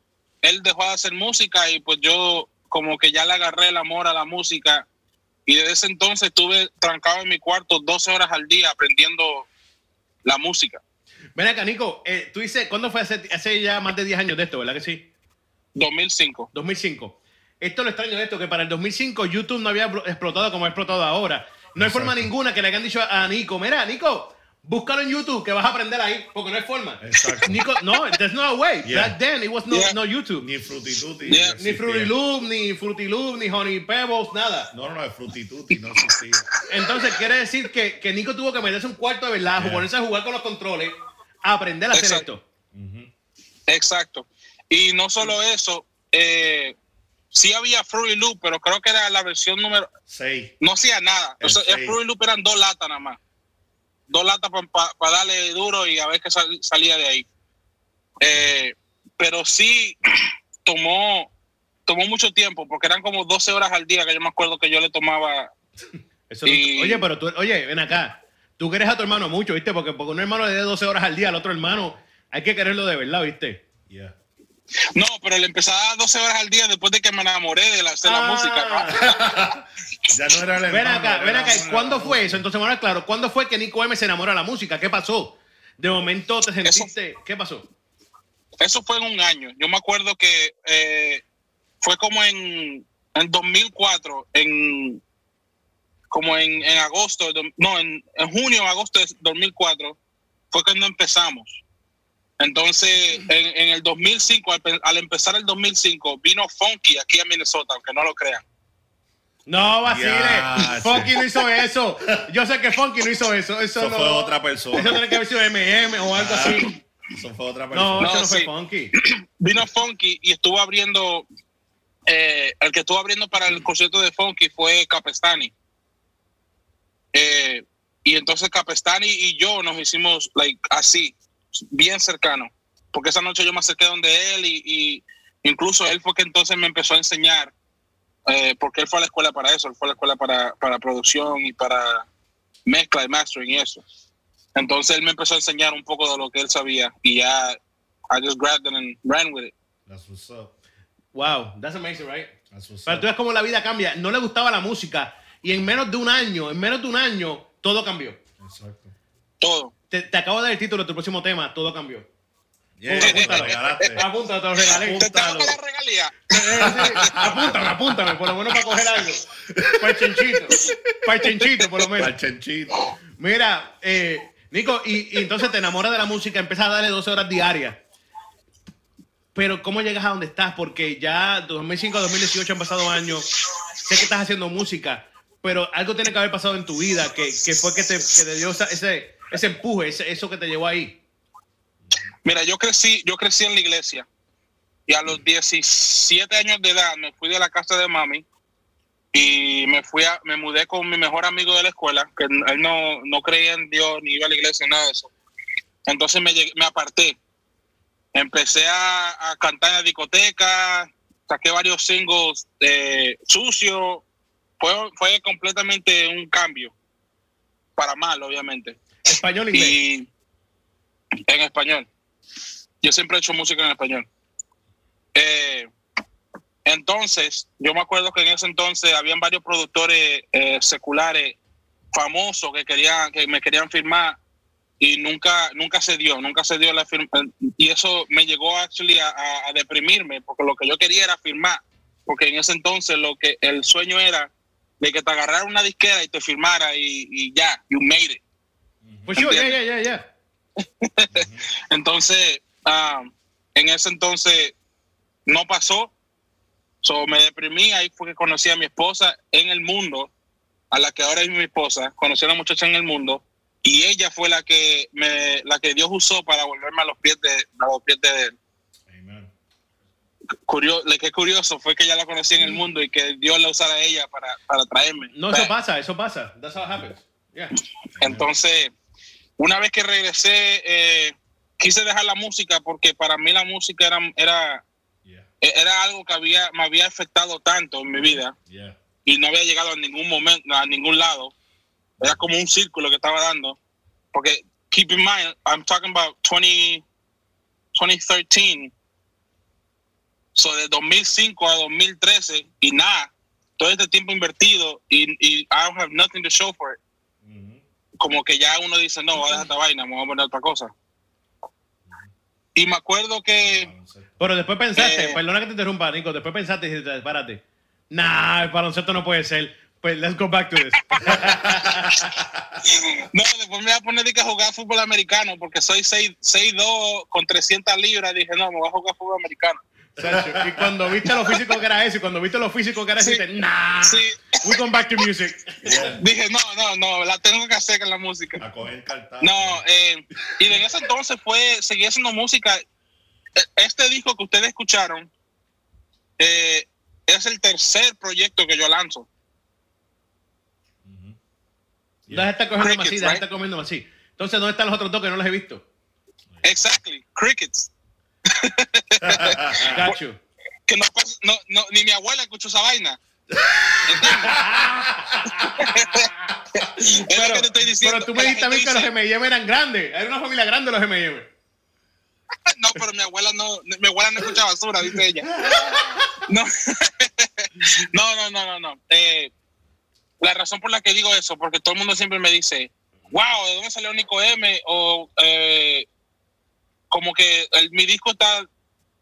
él dejó de hacer música y pues yo como que ya le agarré el amor a la música y desde ese entonces estuve trancado en mi cuarto 12 horas al día aprendiendo la música. Ven acá, Nico, eh, tú dices, ¿cuándo fue hace, hace ya más de 10 años de esto, verdad que sí? 2005. 2005. Esto es lo extraño de esto, que para el 2005 YouTube no había explotado como ha explotado ahora. No hay forma ninguna que le hayan dicho a Nico, mira, Nico, búscalo en YouTube que vas a aprender ahí, porque no hay forma. Exacto. Nico, no, there's no way. Yeah. Back then it was no, Yeah. no YouTube. Ni Frutituti. Yeah. no Ni existía. Fruity Loop, ni Fruity Loop, ni Honey Pebbles, nada. No, no, no, Frutituti no existía. Entonces quiere decir que, que Nico tuvo que meterse un cuarto de verdad, Yeah. ponerse a jugar con los controles, a aprender a hacer Exacto. esto. Exacto. Y no solo eso, eh, sí había Fruity Loop, pero creo que era la versión número... Seis. No hacía nada. El O sea, el seis. Fruity Loop eran dos latas nada más. Dos latas para darle duro y a ver qué sal- salía de ahí. Eh, pero sí tomó, tomó mucho tiempo, porque eran como 12 horas al día que yo me acuerdo que yo le tomaba. Eso no- Y- Oye, pero tú, oye, ven acá. Tú quieres a tu hermano mucho, ¿viste? Porque, porque un hermano le dé 12 horas al día al otro hermano, hay que quererlo de verdad, ¿viste? Yeah. No, pero le empezaba 12 horas al día después de que me enamoré de la, de la Ah. música. ¿no? Ya no era el Ven acá, ven acá. ¿Cuándo fue eso? Entonces, bueno, claro, ¿cuándo fue que Nico M se enamoró de la música? ¿Qué pasó? De momento te sentiste. ¿Qué pasó? Eso fue en un año. Yo me acuerdo que eh, fue como en, en 2004, en como en, en agosto, no, en, en junio o agosto de 2004, fue cuando empezamos. Entonces, en, en el 2005, al, al empezar el 2005, vino Funky aquí a Minnesota, aunque no lo crean. No, vacile. Funky sí. no hizo eso. Yo sé que Funky no hizo eso. Eso, Eso no, fue otra persona. Eso tiene que haber sido MM o algo así. Eso fue otra No, persona. No, eso no fue sí. Funky. Vino Funky y estuvo abriendo, eh, el que estuvo abriendo para el concierto de Funky fue Capestani. Eh, y entonces Capestani y yo nos hicimos like, así, bien cercanos. Porque esa noche yo me acerqué donde él y, y incluso él fue que entonces me empezó a enseñar, eh, porque él fue a la escuela para eso, él fue a la escuela para, para producción y para mezcla y mastering y eso. Entonces él me empezó a enseñar un poco de lo que él sabía y ya I just grabbed it and ran with it. That's what's up. Wow, that's amazing, right? That's what's Pero up. tú ves cómo la vida cambia. No le gustaba la música y en menos de un año, en menos de un año, todo cambió. Exacto. Todo. Te, te acabo de dar el título de tu próximo tema, todo cambió. Yeah, Apúntalo. te lo regalaste. Apúntalo, te lo regalé. ¿Te Apúntalo. regalía? Sí, Apúntame, apúntame, por lo menos para coger algo. Para el chinchito. Para el chinchito, por lo menos. Al chanchito. Mira, eh, Nico, y, y entonces te enamoras de la música, empiezas a darle 12 horas diarias. Pero ¿cómo llegas a donde estás? Porque ya 2005 a 2018 han pasado años. Sé que estás haciendo música, pero algo tiene que haber pasado en tu vida que, que fue que te, que te dio esa- ese, ese empuje, ese- eso que te llevó ahí. Mira, yo crecí, yo crecí en la iglesia y a los 17 años de edad me fui de la casa de mami y me fui a, me mudé con mi mejor amigo de la escuela, que él no, no creía en Dios ni iba a la iglesia, nada de eso. Entonces me, llegué- me aparté. Empecé a, cantar en la discoteca, saqué varios singles eh, sucios. Fue, fue completamente un cambio. Para mal, obviamente. Español, inglés. Y en español. Yo siempre he hecho música en español. Eh, entonces, yo me acuerdo que en ese entonces habían varios productores eh, seculares famosos que querían, que me querían firmar y nunca, nunca se dio, nunca se dio la firma. Y eso me llegó actually a, a- deprimirme, porque lo que yo quería era firmar, porque en ese entonces lo que el sueño era de que te agarrara una disquera y te firmara y, y ya, you made it. Pues yo, ya, ya, ya, ya. Entonces, ah, en ese entonces no pasó. So, me deprimí, ahí fue que conocí a mi esposa en el mundo, a la que ahora es mi esposa, conocí a una muchacha en el mundo, y ella fue la que me, la que Dios usó para volverme a los pies de, a los pies de él. Amen. Curio, lo que es curioso fue que ya la conocí en el mundo y que Dios la usara a ella para, para traerme. No, eso pasa, eso pasa. That's how it happens. Yeah. Entonces, una vez que regresé, eh, quise dejar la música porque para mí la música era, era, Yeah. era algo que había, me había afectado tanto en mi vida Yeah. y no había llegado a ningún momento, a ningún lado. Era como un círculo que estaba dando. Porque, keep in mind, I'm talking about 20, 2013. So, de 2005 a 2013 y nada, todo este tiempo invertido y, y I don't have nothing to show for it. Como que ya uno dice, no, voy a dejar esta vaina, voy a poner otra cosa. Y me acuerdo que, Pero después pensaste, Eh. perdona que te interrumpa, Nico, después pensaste y dijiste, párate. Nah, el baloncesto no puede ser. Pues let's go back to this. no, después me voy a poner que a jugar fútbol americano, porque soy 6'2 6'2 con 300 libras, dije, no, me voy a jugar fútbol americano. Y cuando viste lo físico que era eso, y cuando viste lo físico que era eso, Sí. dijiste, nah, Sí. we come back to music. Yeah. Dije, no, no, no, la tengo que hacer con la música. A coger cartas. No, eh, y en ese entonces fue, seguí haciendo música. E- Este disco que ustedes escucharon eh, es el tercer proyecto que yo lanzo. De estar cogiendo Crickets, más de right? estar comiendo más así. Entonces, ¿dónde están los otros dos que no los he visto? Exactly, Crickets. Gacho. que no, pas- no, no, ni mi abuela escuchó esa vaina. Es lo que te estoy diciendo. pero tú me dijiste a mí gente que los M&M eran grandes. Era una familia grande los M&M. no, pero mi abuela no, mi abuela no escucha basura, dice ella. No, no, no, no, no. no. Eh, la razón por la que digo eso, porque todo el mundo siempre me dice, wow, ¿de dónde salió Nico M? O eh, como que el- mi disco está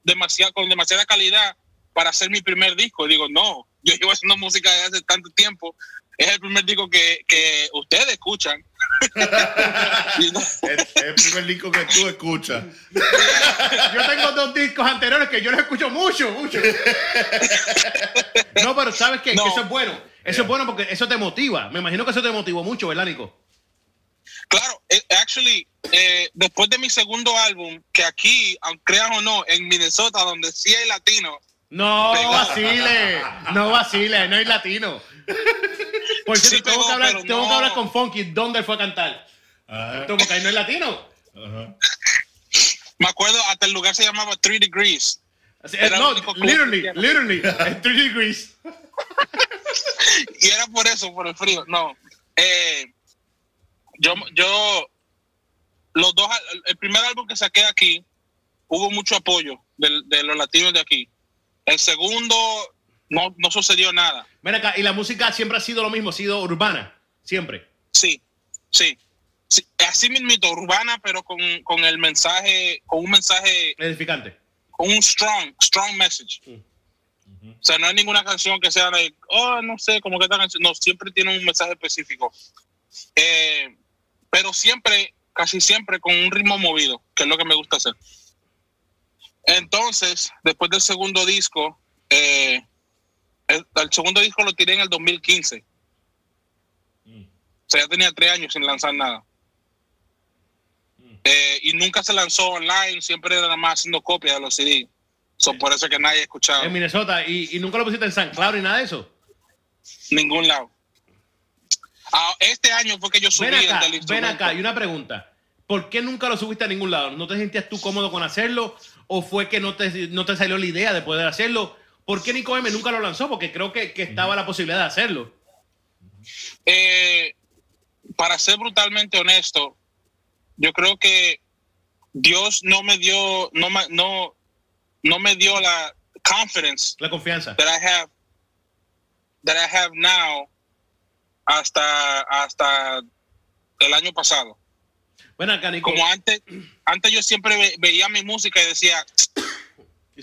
demasiado, con demasiada calidad para hacer mi primer disco. Digo, no, yo llevo haciendo música desde hace tanto tiempo. Es el primer disco que, que ustedes escuchan. Es es el primer disco que tú escuchas. Yo tengo dos discos anteriores que yo los escucho mucho, mucho. No, pero ¿sabes qué? No. Que eso es bueno. Eso es bueno porque eso te motiva. Me imagino que eso te motivó mucho, ¿verdad, Nico? Claro, eh, actually, eh, después de mi segundo álbum, que aquí, creas o no, en Minnesota, donde sí hay latinos, No Pegó. vacile, no vacile, no hay latino. Por cierto, Sí tengo, pegó, que hablar, tengo que hablar con Funky dónde fue a cantar. Ajá, Porque ahí no es latino. me acuerdo, hasta el lugar se llamaba Three Degrees. Era no, literally, literally, 3 degrees. Y era por eso, por el frío. No. Eh, yo, yo, los dos, el primer álbum que saqué aquí, hubo mucho apoyo del- de, los latinos de aquí. El segundo, no, no sucedió nada. Ven acá, y la música siempre ha sido lo mismo, ha sido urbana, siempre. Sí, sí. sí. Así mismito, urbana, pero con, con el mensaje, con un mensaje, Edificante. con un strong, strong message. O sea, no hay ninguna canción que sea like, oh, no sé, como que esta canción. No, siempre tiene un mensaje específico. Eh, pero siempre, casi siempre con un ritmo movido, que es lo que me gusta hacer. Entonces, después del segundo disco, eh, el, el segundo disco lo tiré en el 2015. O sea, ya tenía tres años sin lanzar nada. Eh, y nunca se lanzó online, siempre era nada más haciendo copias de los CD. So, por eso es que nadie ha escuchado. En Minnesota. Y, y nunca lo pusiste en San Claro ni nada de eso. Ningún lado. Ah, este año fue que yo subí Ven el acá, ven instrumento. acá. Y una pregunta. ¿Por qué nunca lo subiste a ningún lado? ¿No te sentías tú cómodo con hacerlo? ¿O fue que no te, no te salió la idea de poder hacerlo? ¿Por qué Nico M nunca lo lanzó? Porque creo que, que estaba la posibilidad de hacerlo. Eh, para ser brutalmente honesto, yo creo que Dios no me dio, no no, no me dio la confidence La confianza. that I have that I have now hasta hasta el año pasado. Ven acá. Como antes, antes yo siempre ve- veía mi música y decía,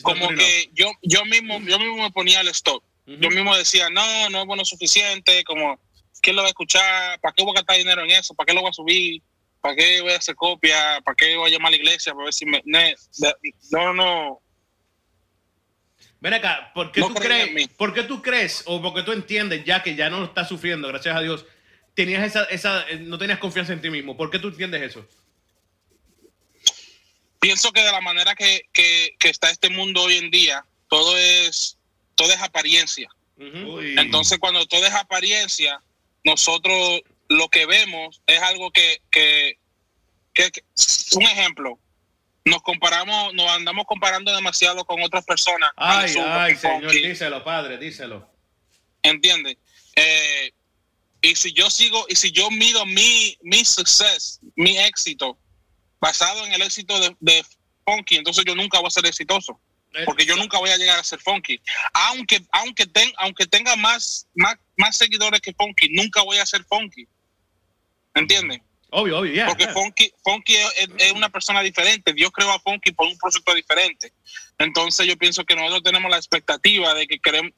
como que yo yo mismo yo mismo me ponía el stop. Yo mismo decía no no es bueno suficiente como quién lo va a escuchar para qué voy a gastar dinero en eso para qué lo voy a subir para qué voy a hacer copia para qué voy a llamar a la iglesia para ver si me de- no no Ven acá, ¿por qué, No tú crees, mí. ¿por qué tú crees o porque tú entiendes ya que ya no lo estás sufriendo, gracias a Dios, tenías esa, esa, eh, no tenías confianza en ti mismo? ¿Por qué tú entiendes eso? pienso que de la manera que, que, que está este mundo hoy en día todo es todo es apariencia. Entonces, cuando todo es apariencia, nosotros lo que vemos es algo que, que, que- que- un ejemplo, nos comparamos, nos andamos comparando demasiado con otras personas. Ay, ay, señor, Funky, díselo, padre, díselo. ¿Entiendes? Eh, y si yo sigo, y si yo mido mi, mi success, mi éxito, basado en el éxito de, de Funky, entonces yo nunca voy a ser exitoso. Porque yo nunca voy a llegar a ser funky. Aunque, aunque, ten- aunque tenga más, más, más seguidores que funky, nunca voy a ser funky. ¿Entiendes? Obvio, obvio, ya. Porque ya. funky, funky es, es- una persona diferente. Dios creó a funky por un proyecto diferente. Entonces yo pienso que nosotros tenemos la expectativa de que queremos,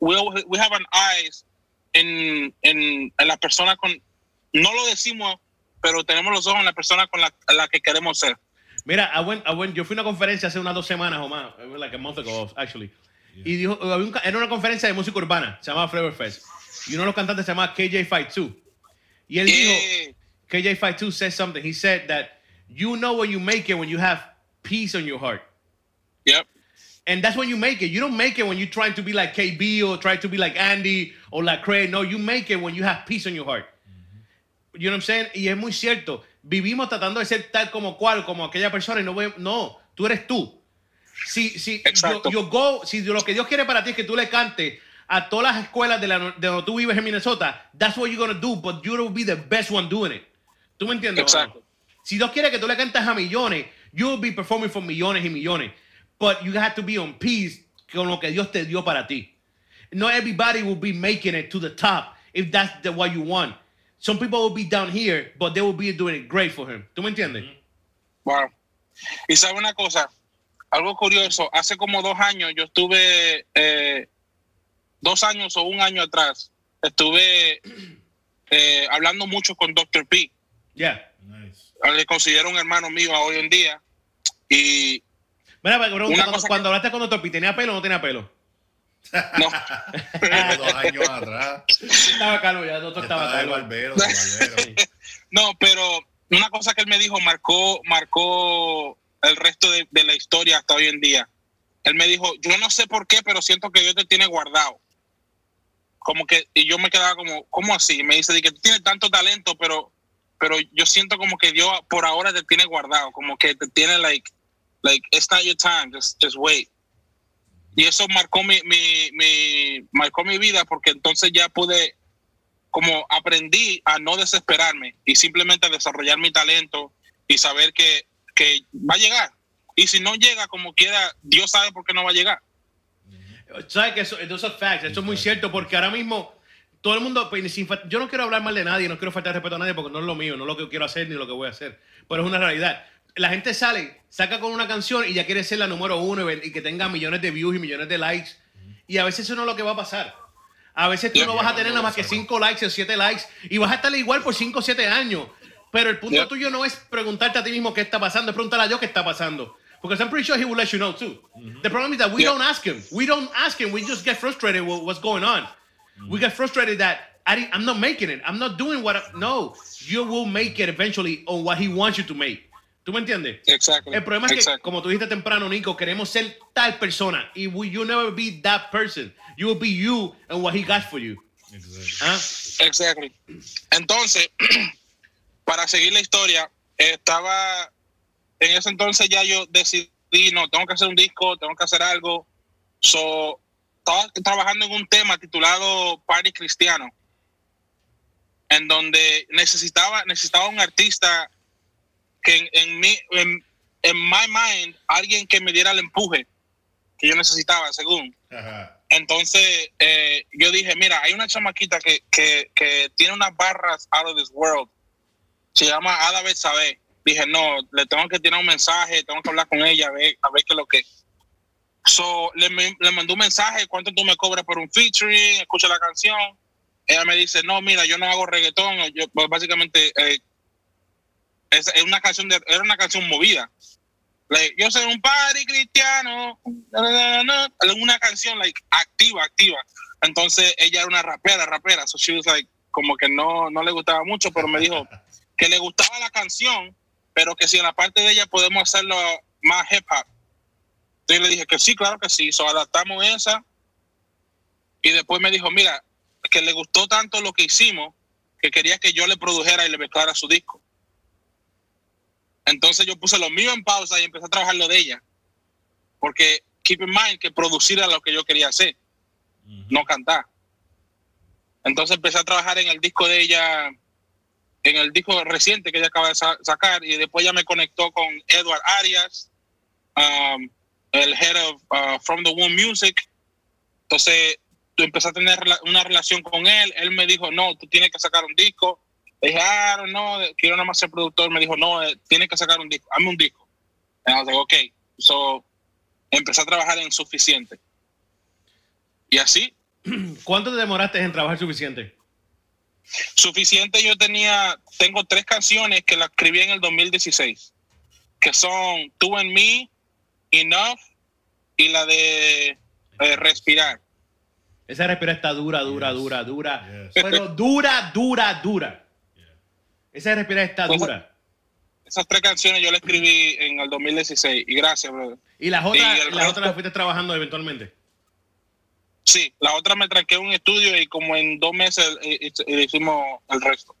we, we have an eyes en, en, en la persona con, no lo decimos, pero tenemos los ojos en la persona con la, la que queremos ser. Mira, I went- I went- yo fui a una conferencia hace unas dos semanas o más, it was like a month ago, actually. Y dijo, había un ca- era una conferencia de música urbana, se llamaba Flavor Fest. Y uno de los cantantes se llama KJ Fight 2. Y él dijo, Eh, KJ Fight 2 said something. He said that you know when you make it when you have peace on your heart. yep. And that's when you make it. You don't make it when you're trying to be like KB or try to be like Andy or like Craig. No, you make it when you have peace on your heart. Mm-hmm. You know what I'm saying? Y es muy cierto. Vivimos tratando de ser tal como cual, como aquella persona y no no, tú eres tú. Si, si, Exacto. yo, yo go, si lo que Dios quiere para ti es que tú le cantes a todas las escuelas de, la, de donde tú vives en Minnesota, that's what you're gonna do, but you will be the best one doing it. ¿Tú me entiendes? Exacto. Si Dios quiere que tú le cantes a millones, You will be performing for millones y millones. But you have to be on peace con lo que Dios te dio para ti. Not everybody will be making it to the top if that's the what you want. Some people will be down here, but they will be doing it great for him. ¿Tú me entiendes? Wow. Y sabe una cosa, algo curioso, hace como dos años yo estuve, eh, dos años o un año atrás, estuve eh, hablando mucho con Dr. P. Yeah. Nice. Le considero un hermano mío hoy en día. Y Mira, Una cuando, cosa cuando hablaste con Dr. P, ¿tenía pelo o no tenía pelo? no, dos años atrás. Estaba calvo ya, el doctor estaba Estaba de calvo. barbero, de barbero. no, pero una cosa que él me dijo marcó, marcó el resto de, de la historia hasta hoy en día. Él me dijo, yo no sé por qué, pero siento que Dios te tiene guardado. Como que, y yo me quedaba como, ¿cómo así? Y me dice, de que tú tienes tanto talento, pero, pero yo siento como que Dios por ahora te tiene guardado, como que te tiene like, like, it's not your time, just, just wait. Y eso marcó mi, mi, mi, marcó mi vida porque entonces ya pude, como aprendí a no desesperarme y simplemente a desarrollar mi talento y saber que, que va a llegar. Y si no llega como quiera, Dios sabe por qué no va a llegar. ¿Sabes que eso, eso es fact? Eso es muy cierto porque ahora mismo todo el mundo, pues, sin yo no quiero hablar mal de nadie, no quiero faltar respeto a nadie porque no es lo mío, no es lo que quiero hacer ni lo que voy a hacer, pero es una realidad. La gente sale, saca con una canción y ya quiere ser la número uno y, que tenga millones de views y millones de likes. Y a veces eso no es lo que va a pasar. A veces tú Yeah. no vas a tener nada más que cinco likes o siete likes y vas a estar igual por cinco o siete años. Pero el punto Yeah. tuyo no es preguntarte a ti mismo qué está pasando, es preguntarle a Dios qué está pasando. Because I'm pretty sure he will let you know too. The problem is that we Yeah. don't ask him. We don't ask him. We just get frustrated with what's going on. We get frustrated that I didn't- I'm not making it. I'm not doing what. I, no, you will make it eventually on what he wants you to make. ¿Tú me entiendes? Exactly. El problema es que, Exactly. como tú dijiste temprano, Nico, queremos ser tal persona. Y we, you never be that person. You will be you and what he got for you. Exactly. ¿Ah? Exactly. Entonces, para seguir la historia, estaba en ese entonces ya yo decidí, no, tengo que hacer un disco, tengo que hacer algo. So, estaba trabajando en un tema titulado Party Cristiano, en donde necesitaba, necesitaba un artista que en, en mi, en, en my mind, alguien que me diera el empuje que yo necesitaba, según. Ajá. Entonces, eh, yo dije, mira, hay una chamaquita que, que, que tiene unas barras out of this world. Se llama Ada Betsabe. Dije, no, le tengo que tirar un mensaje, tengo que hablar con ella, a ver, a ver qué es lo que. So, le, le mandó un mensaje, ¿cuánto tú me cobras por un featuring? Escucha la canción. Ella me dice, no, mira, yo no hago reggaetón. Yo, pues, básicamente, eh, es, una canción era una canción movida. Like, yo soy un party cristiano, na, na, na, na, una canción like activa, activa. Entonces ella era una rapera, rapera. So she was like, como que no, no le gustaba mucho, pero me dijo que le gustaba la canción, pero que si en la parte de ella podemos hacerlo más hip hop. Entonces le dije que sí, claro que sí. So adaptamos esa. Y después me dijo, mira, que le gustó tanto lo que hicimos que quería que yo le produjera y le mezclara su disco. Entonces yo puse lo mío en pausa y empecé a trabajar lo de ella. Porque keep in mind que producir era lo que yo quería hacer, no cantar. Entonces empecé a trabajar en el disco de ella, en el disco reciente que ella acaba de sa- sacar, y después ya me conectó con Edward Arias, um, el head of uh, From the Womb Music. Entonces tú empecé a tener una relación con él. Él me dijo, no, tú tienes que sacar un disco. Le dije, ah, no, quiero nada más ser productor. Me dijo, no, eh, tienes que sacar un disco, hazme un disco. Y yo ok. So, empecé a trabajar en Suficiente. Y así, ¿Cuánto te demoraste en trabajar suficiente? Suficiente yo tenía, tengo tres canciones que las escribí en el 2016, que son Tú en mí, Enough y la de eh, Respirar. Esa respira está dura, dura, Yes. dura, dura. Yes. Pero dura, dura, dura. Esa respira está Pues, dura. Esas tres canciones yo las escribí en el 2016 y gracias, brother. Y las y otras, el las resto- otras las fuiste trabajando eventualmente. Sí, la otra me tranqué en un estudio y como en dos meses eh, eh, hicimos el resto.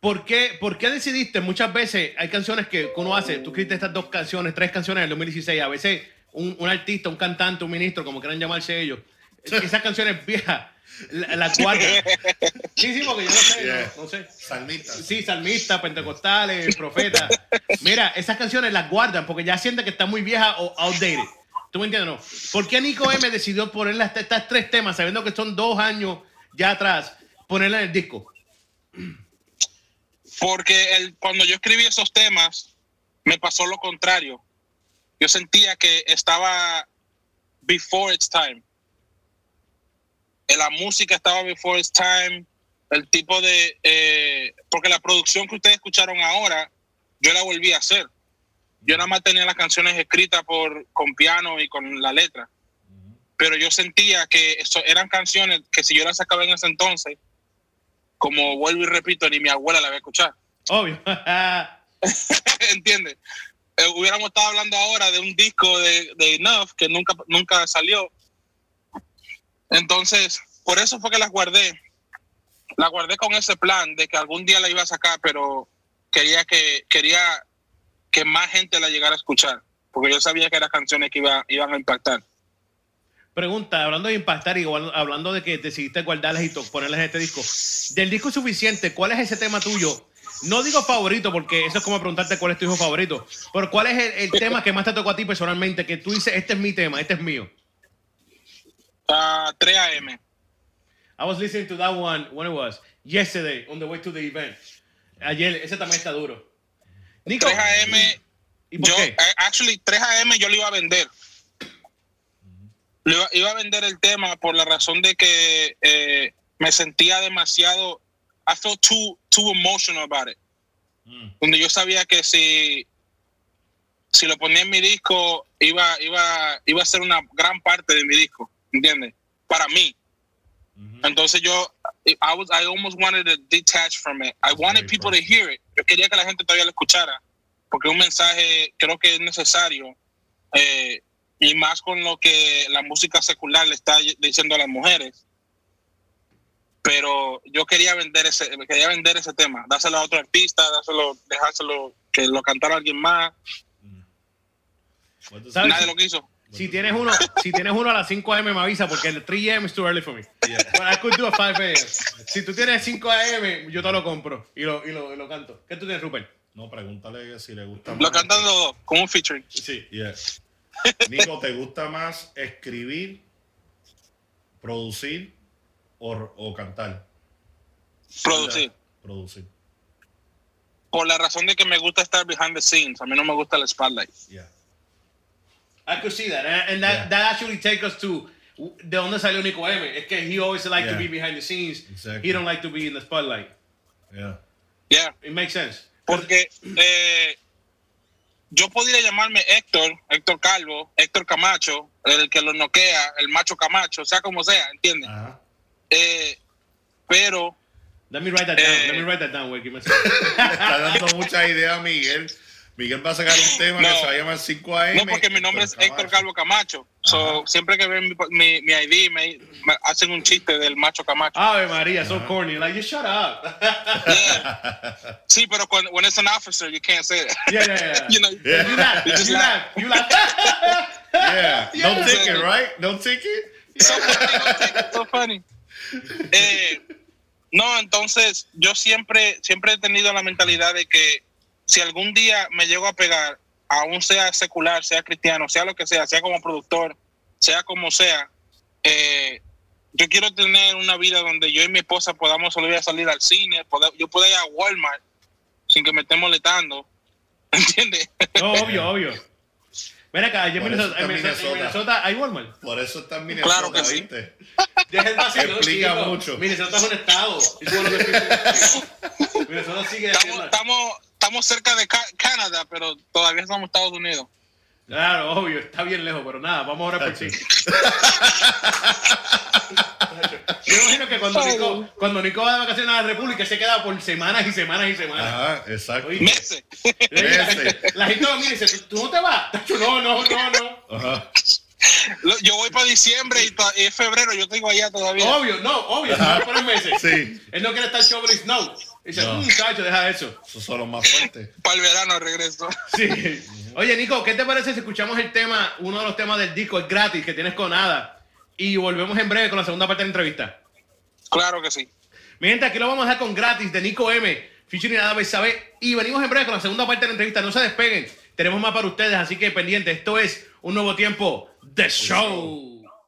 ¿Por qué, ¿Por qué decidiste? Muchas veces hay canciones que uno hace. Tú escribiste estas dos canciones, tres canciones en el 2016. A veces un, un artista, un cantante, un ministro, como quieran llamarse ellos, esas canciones viejas, la- las guardan. Sí, sí, porque yo no sé, Yeah. no, no sé. Salmista. Sí, salmistas, pentecostales, profetas. Mira, esas canciones las guardan porque ya sienten que están muy viejas o outdated. ¿Tú me entiendes? No. ¿Por qué Nico M decidió poner estas tres temas, sabiendo que son dos años ya atrás, ponerla en el disco? Porque el, cuando yo escribí esos temas, me pasó lo contrario. Yo sentía que estaba before its time. Eh, La música estaba before its time. El tipo de... eh, porque la producción que ustedes escucharon ahora, yo la volví a hacer. Yo nada más tenía las canciones escritas por, con piano y con la letra. Pero yo sentía que eso eran canciones que si yo las sacaba en ese entonces, como vuelvo y repito, ni mi abuela la va a escuchar. Obvio. ¿Entiendes? Eh, hubiéramos estado hablando ahora de un disco de, de Enough que nunca, nunca salió. Entonces, por eso fue que las guardé. Las guardé con ese plan de que algún día la iba a sacar, pero quería que, quería que más gente la llegara a escuchar. Porque yo sabía que eran canciones que iba, iban a impactar. Pregunta, hablando de impactar y igual- hablando de que decidiste guardarlas y ponerlas en este disco. Del disco suficiente, ¿cuál es ese tema tuyo? No digo favorito, porque eso es como preguntarte cuál es tu hijo favorito. Pero ¿cuál es el, el tema que más te tocó a ti personalmente? Que tú dices, este es mi tema, este es mío. Ah, 3 AM. I was listening to that one when it was yesterday on the way to the event. Ayer, ese también está duro. Nico, 3 AM, ¿y por yo, qué? eh, actually, 3 AM yo lo iba a vender. Iba, iba a vender el tema por la razón de que eh, me sentía demasiado. I felt too, too emotional about it. Donde yo sabía que si, si lo ponía en mi disco, iba, iba, iba a ser una gran parte de mi disco. ¿Entiendes? Para mí. Entonces yo, I, was, I almost wanted to detach from it. I wanted people to hear it. Yo quería que la gente todavía lo escuchara. Porque un mensaje creo que es necesario. eh, y más con lo que la música secular le está diciendo a las mujeres. Pero yo quería vender ese, quería vender ese tema, dárselo a otro artista, dárselo, dejárselo que lo cantara alguien más. Nadie lo quiso. Si tienes uno, si tienes uno a las 5 a.m. me avisa porque el 3 a.m. is too early for me. But I could do a 5 a.m. Si tú tienes 5 a.m. yo te lo compro y lo, y lo, y lo canto. ¿Qué tú tienes, Rupert? No, pregúntale si le gusta Lo más. cantan los dos, con un featuring. Sí. Yeah. Nico, ¿te gusta más escribir, producir o, o cantar? Producir. Producir. Por la razón de que me gusta estar behind the scenes. A mí no me gusta el spotlight. Yeah. I could see that. And, and that, Yeah. that actually takes us to de dónde salió Nico M. Es que he always like to be behind the scenes. Exactly. He don't like to be in the spotlight. Yeah. Yeah. It makes sense. Porque eh, yo podría llamarme Héctor, Héctor Calvo, Héctor Camacho, el que lo noquea, el macho Camacho, sea como sea, ¿entiendes? Eh, pero Let me write that down. Eh. Let me write that down. Le está dando mucha idea a Miguel. Miguel va a sacar un tema que No. se va a llamar 5 AM. no porque mi nombre es Héctor Calvo Camacho. So, siempre que ven mi, mi, mi ID me, me hacen un chiste del macho Camacho. Ave María, so corny. Like, you shut up. Yeah. Sí, pero cuando when it's an officer, you can't say that. yeah, yeah, yeah. you know, Yeah. You laugh. You just You laugh. You laugh. Yeah. No Yeah. ticket, right? No ticket? so funny, so funny. Eh, no, entonces yo siempre, siempre he tenido la mentalidad de que si algún día me llego a pegar, aún sea secular, sea cristiano, sea lo que sea, sea como productor, sea como sea, eh, yo quiero tener una vida donde yo y mi esposa podamos volver a salir al cine, poder- yo pueda ir a Walmart sin que me estén molestando, ¿entiendes? No, obvio, obvio. Ven acá, allá en Minnesota, Minnesota, en Minnesota. Minnesota hay Walmart. Por eso está en Minnesota, Claro que sí. ¿viste? Deja el vacilón, Explica chico. mucho. Minnesota es un estado. Minnesota sigue Estamos, estamos, estamos cerca de Ca- Canadá, pero todavía estamos en Estados Unidos. Claro, obvio, está bien lejos, pero nada, vamos a orar por ti. Yo imagino que cuando Nico, cuando Nico va de vacaciones a la República se queda por semanas y semanas y semanas. Ajá, exacto. Oye. Meses. Ese. La gente lo mira y dice, ¿tú no te vas? No, no, no, no. Ajá. Yo voy para diciembre y, es febrero, yo tengo allá todavía. Obvio, no, obvio, no por meses. Sí. Él no quiere estar shoveling snow. Dice, No. mmm, tacho, deja eso. Esos son los más fuertes. Para el verano regreso. Sí. Oye, Nico, ¿qué te parece si escuchamos el tema, uno de los temas del disco, es gratis, que tienes con Ada? y volvemos en breve con la segunda parte de la entrevista. Claro que sí. Mi gente, aquí lo vamos a dejar con gratis de Nico M, featuring Nada Besabe. Y venimos en breve con la segunda parte de la entrevista. No se despeguen. Tenemos más para ustedes, así que pendiente. Esto es un nuevo tiempo de show.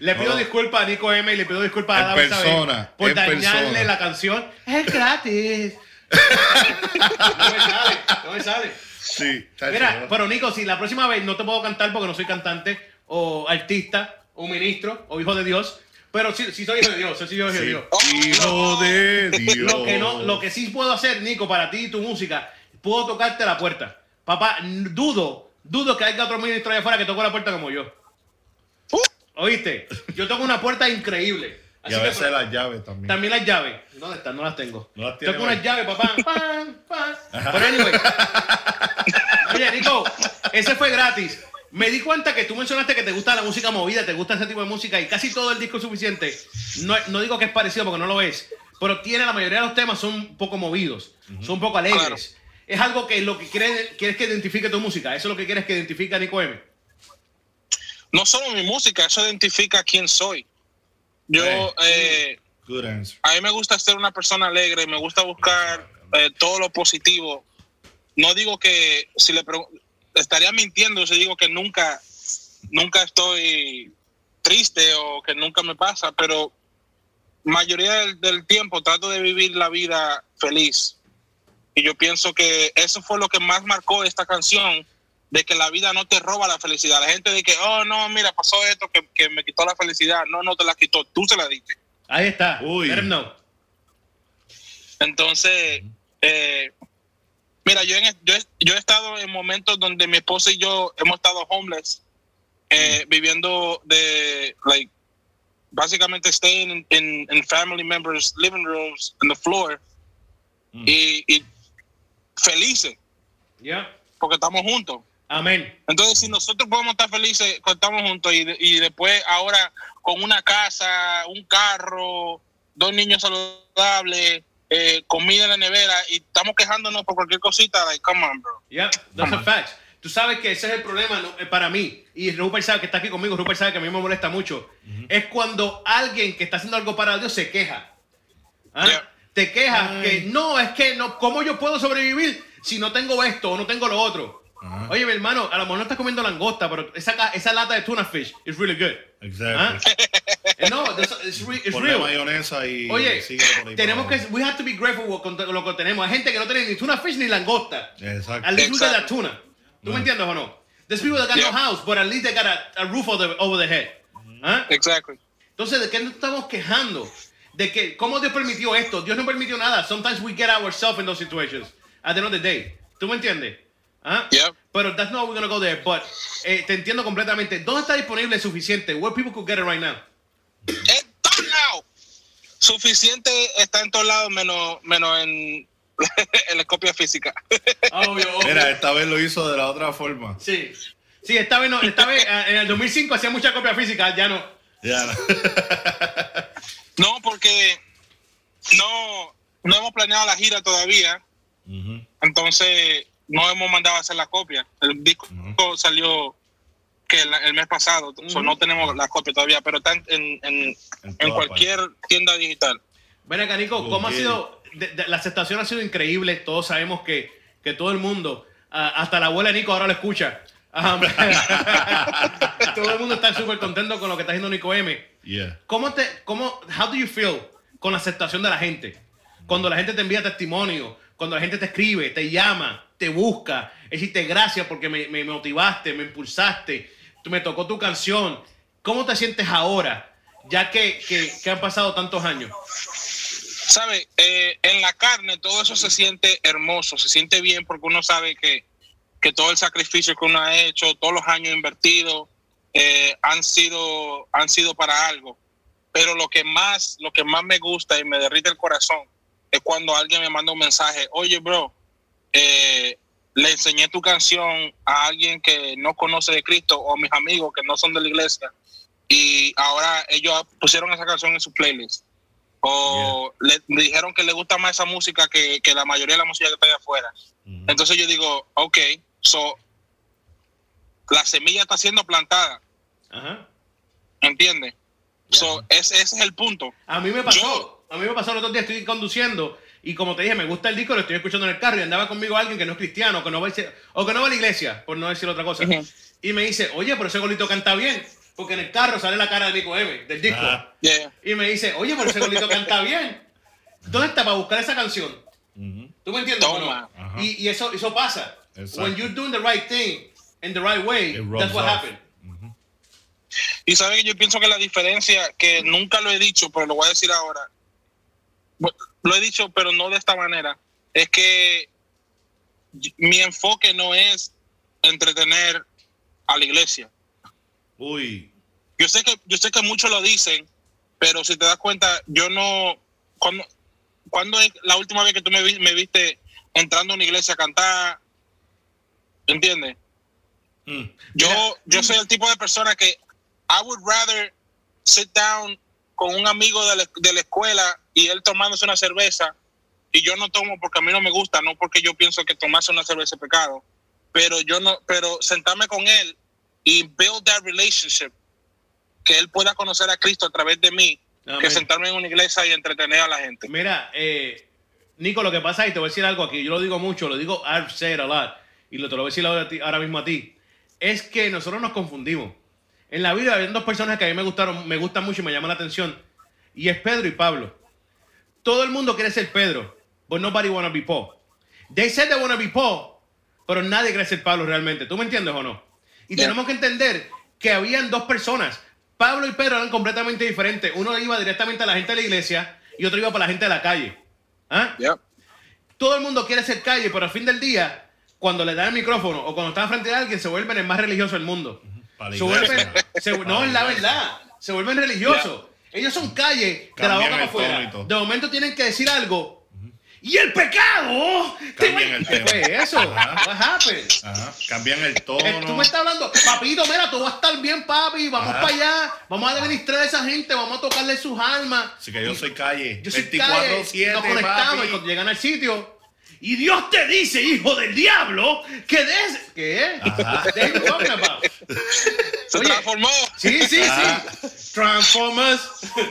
Le pido disculpas a Nico M y le pido disculpas a David persona, por en dañarle persona. la canción. Es gratis. no me sale, no me sale. Sí, Mira, pero Nico, si la próxima vez no te puedo cantar porque no soy cantante o artista o ministro o hijo de Dios, pero sí, sí soy hijo de Dios, sí soy hijo de Sí. Dios. Hijo de Dios. Lo que, no, lo que sí puedo hacer, Nico, para ti y tu música, puedo tocarte la puerta. Papá, dudo, dudo que haya otro ministro allá afuera que toque la puerta como yo. Uh. ¿Oíste? Yo toco una puerta increíble. Y a Así que, veces las llaves también. también las llaves. ¿Dónde están? No las tengo. No las Toco unas llaves, papá. Pero anyway. Oye, Nico, ese fue gratis. Me di cuenta que tú mencionaste que te gusta la música movida, te gusta ese tipo de música y casi todo el disco es suficiente. No, no digo que es parecido porque no lo es, pero tiene la mayoría de los temas son un poco movidos, son un poco alegres. Claro. Es algo que lo que quieres, quieres que identifique tu música. Eso es lo que quieres que identifique a Nico M. No solo mi música, eso identifica quién soy. Yo, Hey. eh, Good answer. a mí me gusta ser una persona alegre, me gusta buscar eh, todo lo positivo. No digo que si le estaría mintiendo si digo que nunca, nunca estoy triste o que nunca me pasa, pero mayoría del, del tiempo trato de vivir la vida feliz. Y yo pienso que eso fue lo que más marcó esta canción, de que la vida no te roba la felicidad. La gente dice que, oh, no, mira, pasó esto que, que me quitó la felicidad. No, no te la quitó, tú se la diste. Ahí está. Uy. Entonces, eh, mira, yo, en- yo, he- yo he estado en momentos donde mi esposa y yo hemos estado homeless, eh, viviendo de, like, básicamente staying in, in, in family members' living rooms, on the floor, y, y felices, Yeah. porque estamos juntos. Amén. Entonces, si nosotros podemos estar felices cuando estamos juntos y, y después ahora con una casa, un carro, dos niños saludables, eh, comida en la nevera y estamos quejándonos por cualquier cosita, like, come on, bro. Yeah, that's a fact. Tú sabes que ese es el problema ¿no? Eh, para mí. Y Rupert sabe que está aquí conmigo. Rupert sabe que a mí me molesta mucho. Es cuando alguien que está haciendo algo para Dios se queja. ¿Ah? Yeah. Te quejas que no, es que no, ¿cómo yo puedo sobrevivir si no tengo esto o no tengo lo otro? Ajá. Oye, mi hermano, a lo mejor no estás comiendo langosta, pero esa, esa lata de tuna fish is really good. Exactly. ¿Ah? Eh, No, it's, re- it's Ponle real. mayonesa y Oye, tenemos que, we have to be grateful con lo que tenemos. Hay gente que no tiene ni tuna fish ni langosta. Exacto. At least that Exacto. tuna. ¿Tú me entiendes o no? There's people that got Yeah. no house, but at least they got a, a roof over the, over the head. ¿Ah? Exactly. Entonces, ¿de qué nos estamos quejando? De que, ¿cómo Dios permitió esto? Dios no permitió nada. Sometimes we get ourselves in those situations. At the end of the day. ¿Tú me entiendes? ¿Ah? Yeah. Pero that's not we're gonna go there. But eh, te entiendo completamente. ¿Dónde está disponible suficiente? Where people could get it right now? En todos lados. Suficiente está en todos lados, menos, menos en, en la copia física. Obvio, obvio. Mira, esta vez lo hizo de la otra forma. Sí. Sí, esta vez, no, esta vez eh, en el 2005 hacía mucha copia física, ya no. Ya, no. No, porque no, no hemos planeado la gira todavía. Entonces, no hemos mandado a hacer la copia. El disco salió que el, el mes pasado, so no tenemos la copia todavía, pero está en, en, en- cualquier tienda digital. Ven acá, Nico, Go ¿cómo ha sido? de- de- la aceptación ha sido increíble. Todos sabemos que, que todo el mundo, ah, hasta la abuela de Nico ahora lo escucha. Ah, todo el mundo está súper contento con lo que está haciendo Nico M. Yeah. ¿Cómo te, cómo, how do you feel con la aceptación de la gente? Cuando la gente te envía testimonio, cuando la gente te escribe, te llama, te busca, es decirte gracias porque me, me motivaste, me impulsaste, tú me tocó tu canción. ¿Cómo te sientes ahora, ya que, que, que han pasado tantos años? ¿Sabe? Eh, en la carne todo eso se siente hermoso, se siente bien porque uno sabe que, que todo el sacrificio que uno ha hecho, todos los años invertidos, eh, han, sido, han sido para algo. Pero lo que más, lo que más me gusta y me derrite el corazón es cuando alguien me manda un mensaje, oye, bro, eh, le enseñé tu canción a alguien que no conoce de Cristo o a mis amigos que no son de la iglesia y ahora ellos pusieron esa canción en su playlist o le, me dijeron que le gusta más esa música que, que la mayoría de la música que está allá afuera. Entonces yo digo, ok, so la semilla está siendo plantada, Ajá. ¿entiendes? So, ese, ese es el punto. A mí me pasó. Yo- A mí me pasó el otro día, estoy conduciendo y como te dije, me gusta el disco, lo estoy escuchando en el carro y andaba conmigo alguien que no es cristiano, que no va a decir- o que no va a la iglesia, por no decir otra cosa. Y me dice, oye, pero ese golito canta bien, porque en el carro sale la cara de Nico M, del disco. Ah. Yeah. Y me dice, oye, pero ese golito canta bien. ¿Dónde está para buscar esa canción? ¿Tú me entiendes? no? Y, y eso, eso pasa. Exacto. When you're doing the right thing in the right way, that's what off. happened. Y saben que yo pienso que la diferencia, que nunca lo he dicho, pero lo voy a decir ahora, lo he dicho, pero no de esta manera, es que mi enfoque no es entretener a la iglesia. Uy. Yo sé que, yo sé que muchos lo dicen, pero si te das cuenta, yo no, cuando, cuando es la última vez que tú me, vi- me viste entrando a una iglesia a cantar, ¿entiendes? Mm. Yo, yo soy el tipo de persona que I would rather sit down con un amigo de la, de la escuela y él tomándose una cerveza y yo no tomo porque a mí no me gusta, no porque yo pienso que tomarse una cerveza es pecado, pero yo no, pero sentarme con él y build that relationship, que él pueda conocer a Cristo a través de mí, Amén. que sentarme en una iglesia y entretener a la gente. Mira, eh, Nico, lo que pasa es, y te voy a decir algo aquí, yo lo digo mucho, lo digo I've said a lot, y lo, te lo voy a decir ahora, a ti- ahora mismo a ti, es que nosotros nos confundimos. En la vida hay dos personas que a mí me gustaron, me gustan mucho y me llaman la atención, y es Pedro y Pablo. Todo el mundo quiere ser Pedro, but nobody wanna be Paul. They said they wanna be Paul, pero nadie quiere ser Pablo realmente. ¿Tú me entiendes o no? Y Yeah. tenemos que entender que habían dos personas. Pablo y Pedro eran completamente diferentes. Uno iba directamente a la gente de la iglesia y otro iba para la gente de la calle. ¿Ah? Yeah. Todo el mundo quiere ser calle, pero al fin del día, cuando le dan el micrófono o cuando están frente a alguien, se vuelven el más religioso del mundo. Se vuelven, se- no, es la verdad. Se vuelven religiosos. Ellos son calle de la boca para afuera. todo. De momento tienen que decir algo. Y el pecado. Cambian va- el ¿Qué tema. fue eso? Ajá. What happened? Ajá. Cambian el tono. Tú me estás hablando, papito, mira, tú vas a estar bien, papi, vamos Ajá. para allá, vamos a administrar a esa gente, vamos a tocarle sus almas. Así que yo soy calle. Yo soy 24 calle, 7 nos conectamos y cuando llegan al sitio. Y Dios te dice, hijo del diablo, que des... ¿Qué? Ajá. Se Oye. transformó. Sí, sí, Ajá. sí. Transformers.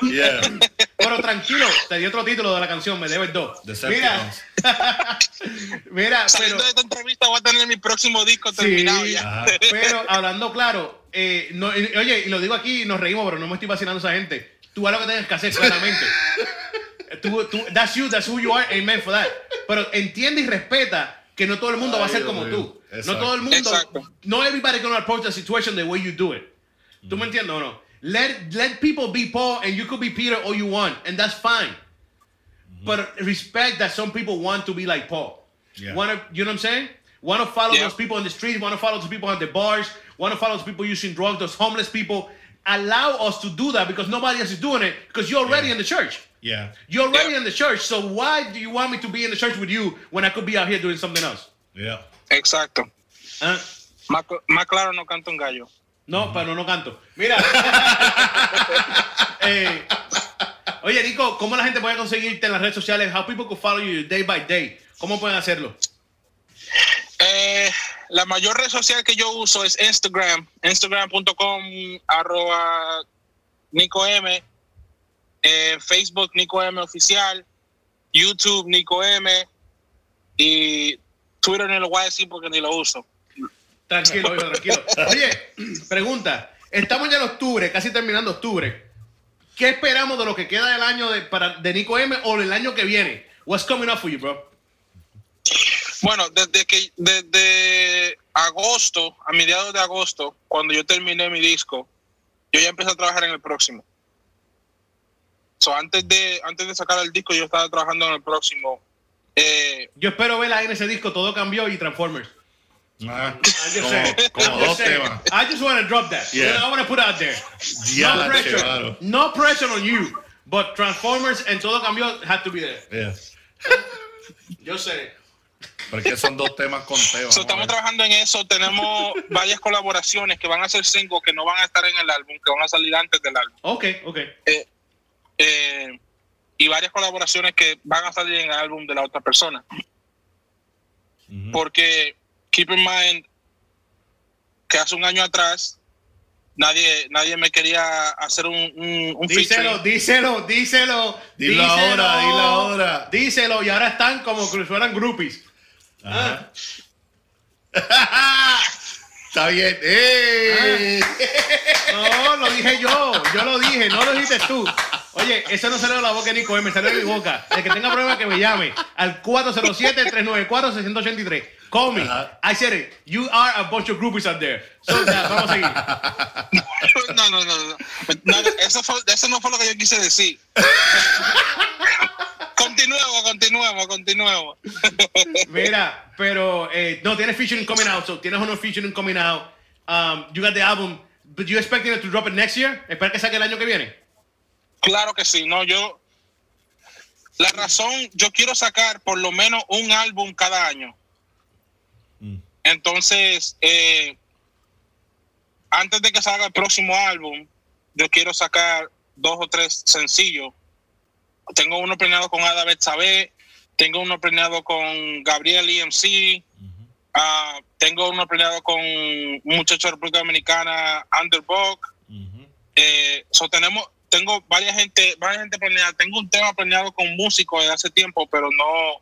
Yeah. Pero tranquilo, te di otro título de la canción, me debes dos. Mira, mira, pero... Saliendo de esta entrevista voy a tener mi próximo disco Sí, terminado ya. Pero hablando claro, eh, no, y- oye, y lo digo aquí y nos reímos, pero no me estoy vacilando a esa gente. Tú haz lo que tengas que hacer, claramente. tú, tú, that's you, that's who you are, amen for that. Pero entiende y respeta que no todo el mundo va a Ay, ser Dios como mío. tú. No todo el mundo, Exacto. no everybody gonna approach the situation the way you do it. ¿Tú me mm. entiendes o no? Let, let people be Paul and you could be Peter all you want, and that's fine. Mm-hmm. But respect that some people want to be like Paul. Yeah. Wanna, you know what I'm saying? Want to follow Yeah. those people in the streets, want to follow those people at the bars, want to follow those people using drugs, those homeless people. Allow us to do that because nobody else is doing it because you're already Yeah. in the church. Yeah. You're already Yeah. in the church. So why do you want me to be in the church with you when I could be out here doing something else? Yeah. Exacto. ¿Ah? Más, cl- más claro no canta un gallo. No, pero no canto. Mira. Eh, oye, Nico, ¿cómo la gente puede conseguirte en las redes sociales? How people could follow you day by day. ¿Cómo pueden hacerlo? Eh, la mayor red social que yo uso es Instagram, instagram.com arroba Nico M, eh, Facebook Nico M oficial, YouTube Nico M y Twitter ni lo voy a decir porque ni lo uso. Tranquilo, hijo, tranquilo. Oye, pregunta. Estamos ya en octubre, casi terminando octubre. ¿Qué esperamos de lo que queda del año de, para, de Nico M o del año que viene? What's coming up for you, bro? Bueno, desde que desde agosto, a mediados de agosto, cuando yo terminé mi disco, yo ya empecé a trabajar en el próximo. So, antes de antes de sacar el disco, yo estaba trabajando en el próximo. Eh, Yo espero ver en ese disco Todo Cambió y Transformers. Ah, just como, dos temas. I just want to drop that. Yeah. I want to put it out there. Ya, no pressure. claro. No pressure on you. But Transformers and todo cambió had to be there. Yeah. Yo sé. Porque son dos temas con Teo. So, estamos trabajando en eso. Tenemos varias colaboraciones que van a ser singles que no van a estar en el álbum, que van a salir antes del álbum. Ok, ok. Eh, y varias colaboraciones que van a salir en el álbum de la otra persona. Porque, keep in mind, que hace un año atrás nadie nadie me quería hacer un, un, un Díselo, díselo, díselo. Dilo díselo. ahora, dilo ahora. Díselo, y ahora están como que fueran groupies. Ajá. Está bien. ¡Eh! No, lo dije yo, yo lo dije, no lo dijiste tú. Oye, eso no salió de la boca de Nico, me salió de mi boca. El que tenga problema que me llame al 407-394-683. Call me. I said it. You are a bunch of groupies out there. So, ya, vamos a seguir. No, no, no, no. No, eso, fue- eso no fue lo que yo quise decir. continuemos, continuemos, continuemos. Mira, pero eh, no, tienes featuring coming out, so tienes unos featuring coming out. Um, you got the album, but you expecting it to drop it next year? Espera que saque el año que viene. Claro que sí, no, yo. La razón, yo quiero sacar por lo menos un álbum cada año. Entonces, eh, antes de que salga el próximo álbum, yo quiero sacar dos o tres sencillos. Tengo uno planeado con Ada Betsabe, tengo uno planeado con Gabriel EMC, ah, tengo uno planeado con un muchacho de República Dominicana, Underbog. Eh, so tenemos, tengo varias gente, varias gente planeada. Tengo un tema planeado con músicos de hace tiempo, pero no,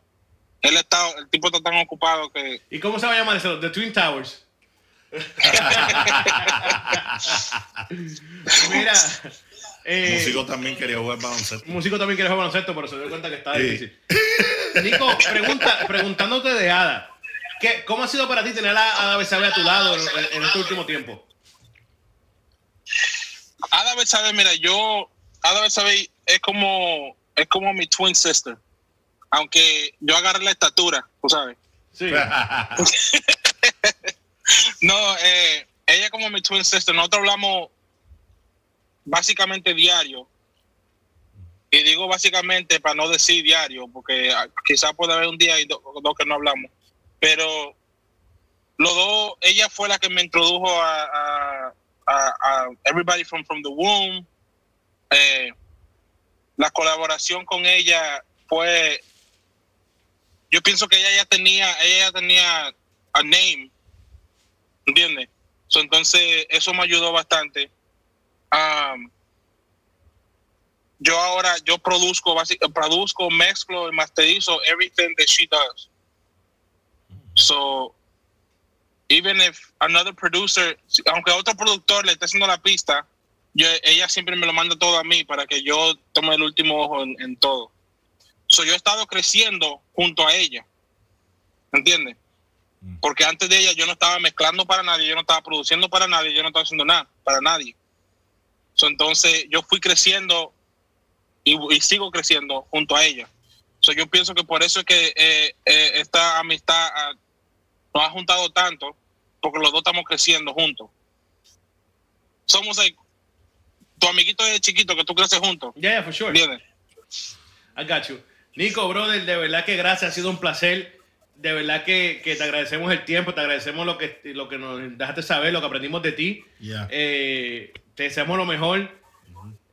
él está, el tipo está tan ocupado que ¿Y cómo se va a llamar eso? The Twin Towers. Mira, eh, Músico también quería jugar baloncesto. músico también quiere jugar baloncesto, pero se dio cuenta que está Sí. difícil. Nico, pregunta, preguntándote de Ada, ¿qué, ¿cómo ha sido para ti tener a Ada Besabe a tu lado en, en este último tiempo? Ada Betsabe, mira, yo, Ada Betsabe es como, es como mi twin sister. Aunque yo agarré la estatura, tú sabes. Sí. No, eh, ella es como mi twin sister. Nosotros hablamos básicamente diario. Y digo básicamente para no decir diario, porque ah, quizás puede haber un día y do- dos que no hablamos. Pero los dos, ella fue la que me introdujo a, a- a- Everybody from, from the Womb. Eh, la colaboración con ella fue, yo pienso que ella ya tenía, ella ya tenía a name, ¿entiendes? So, entonces eso me ayudó bastante. Um, yo ahora yo produzco, produzco, mezclo y masterizo everything that she does. So even if another producer, aunque otro productor le esté haciendo la pista, yo, ella siempre me lo manda todo a mí para que yo tome el último ojo en, en todo. So, yo he estado creciendo junto a ella. ¿Entiendes? Porque antes de ella yo no estaba mezclando para nadie, yo no estaba produciendo para nadie, yo no estaba haciendo nada para nadie. So, entonces yo fui creciendo y, y sigo creciendo junto a ella. So, yo pienso que por eso es que eh, eh, esta amistad ah, nos ha juntado tanto, porque los dos estamos creciendo juntos. Somos like, tu amiguito de chiquito que tú creces juntos. Yeah, yeah, for sure. ¿Entiendes? I got you. Nico, brother, de verdad que gracias, ha sido un placer. De verdad que, que te agradecemos el tiempo, te agradecemos lo que, lo que nos dejaste saber, lo que aprendimos de ti. Yeah. Eh, te deseamos lo mejor.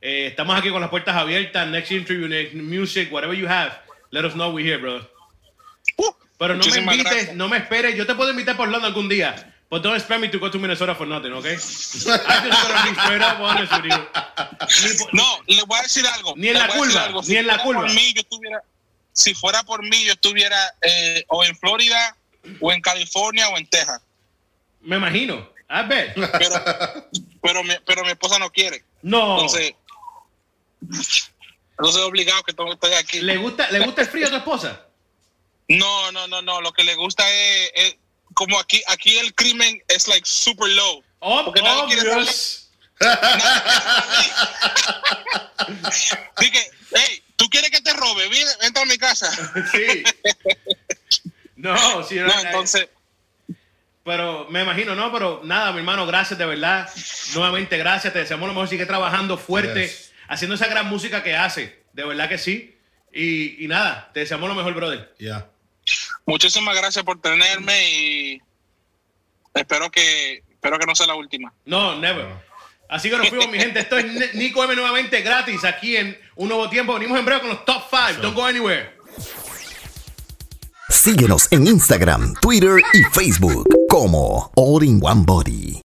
Eh, estamos aquí con las puertas abiertas. Next interview, next music, whatever you have, let us know we're here, bro. Uh, Pero no me invites, gracias. no me esperes. Yo te puedo invitar por London algún día. But don't expect me to go to Minnesota for nothing, okay? I just gonna be straight up honest with you. Ni por- No, le voy a decir algo. Ni en la a curva, ni en la curva. mí, yo estuviera, si fuera por mí, yo estuviera eh, o en Florida, o en California, o en Texas. Me imagino. I bet. Pero, pero, mi, pero mi esposa no quiere. No. Entonces, entonces obligado que estoy aquí. ¿Le gusta, ¿Le gusta el frío a tu esposa? No, no, no, no. Lo que le gusta es, es como aquí, aquí el crimen es like super low. Oh, Porque nadie quiere. Dije, hey, ¿tú quieres que te robe? Ven, entra a mi casa. Sí. No, sí, No, entonces, Pero me imagino, no, pero nada, mi hermano, gracias de verdad. Nuevamente, gracias. Te deseamos lo mejor. Sigue trabajando fuerte, Yes. haciendo esa gran música que hace. De verdad que sí. Y, y nada, te deseamos lo mejor, brother. Yeah. Muchísimas gracias por tenerme y espero que espero que no sea la última. No, never. Así que nos fuimos, mi gente. Esto es Nico M nuevamente gratis aquí en Un Nuevo Tiempo. Venimos en breve con los top 5. Don't go anywhere. Síguenos en Instagram, Twitter y Facebook como All in One Body.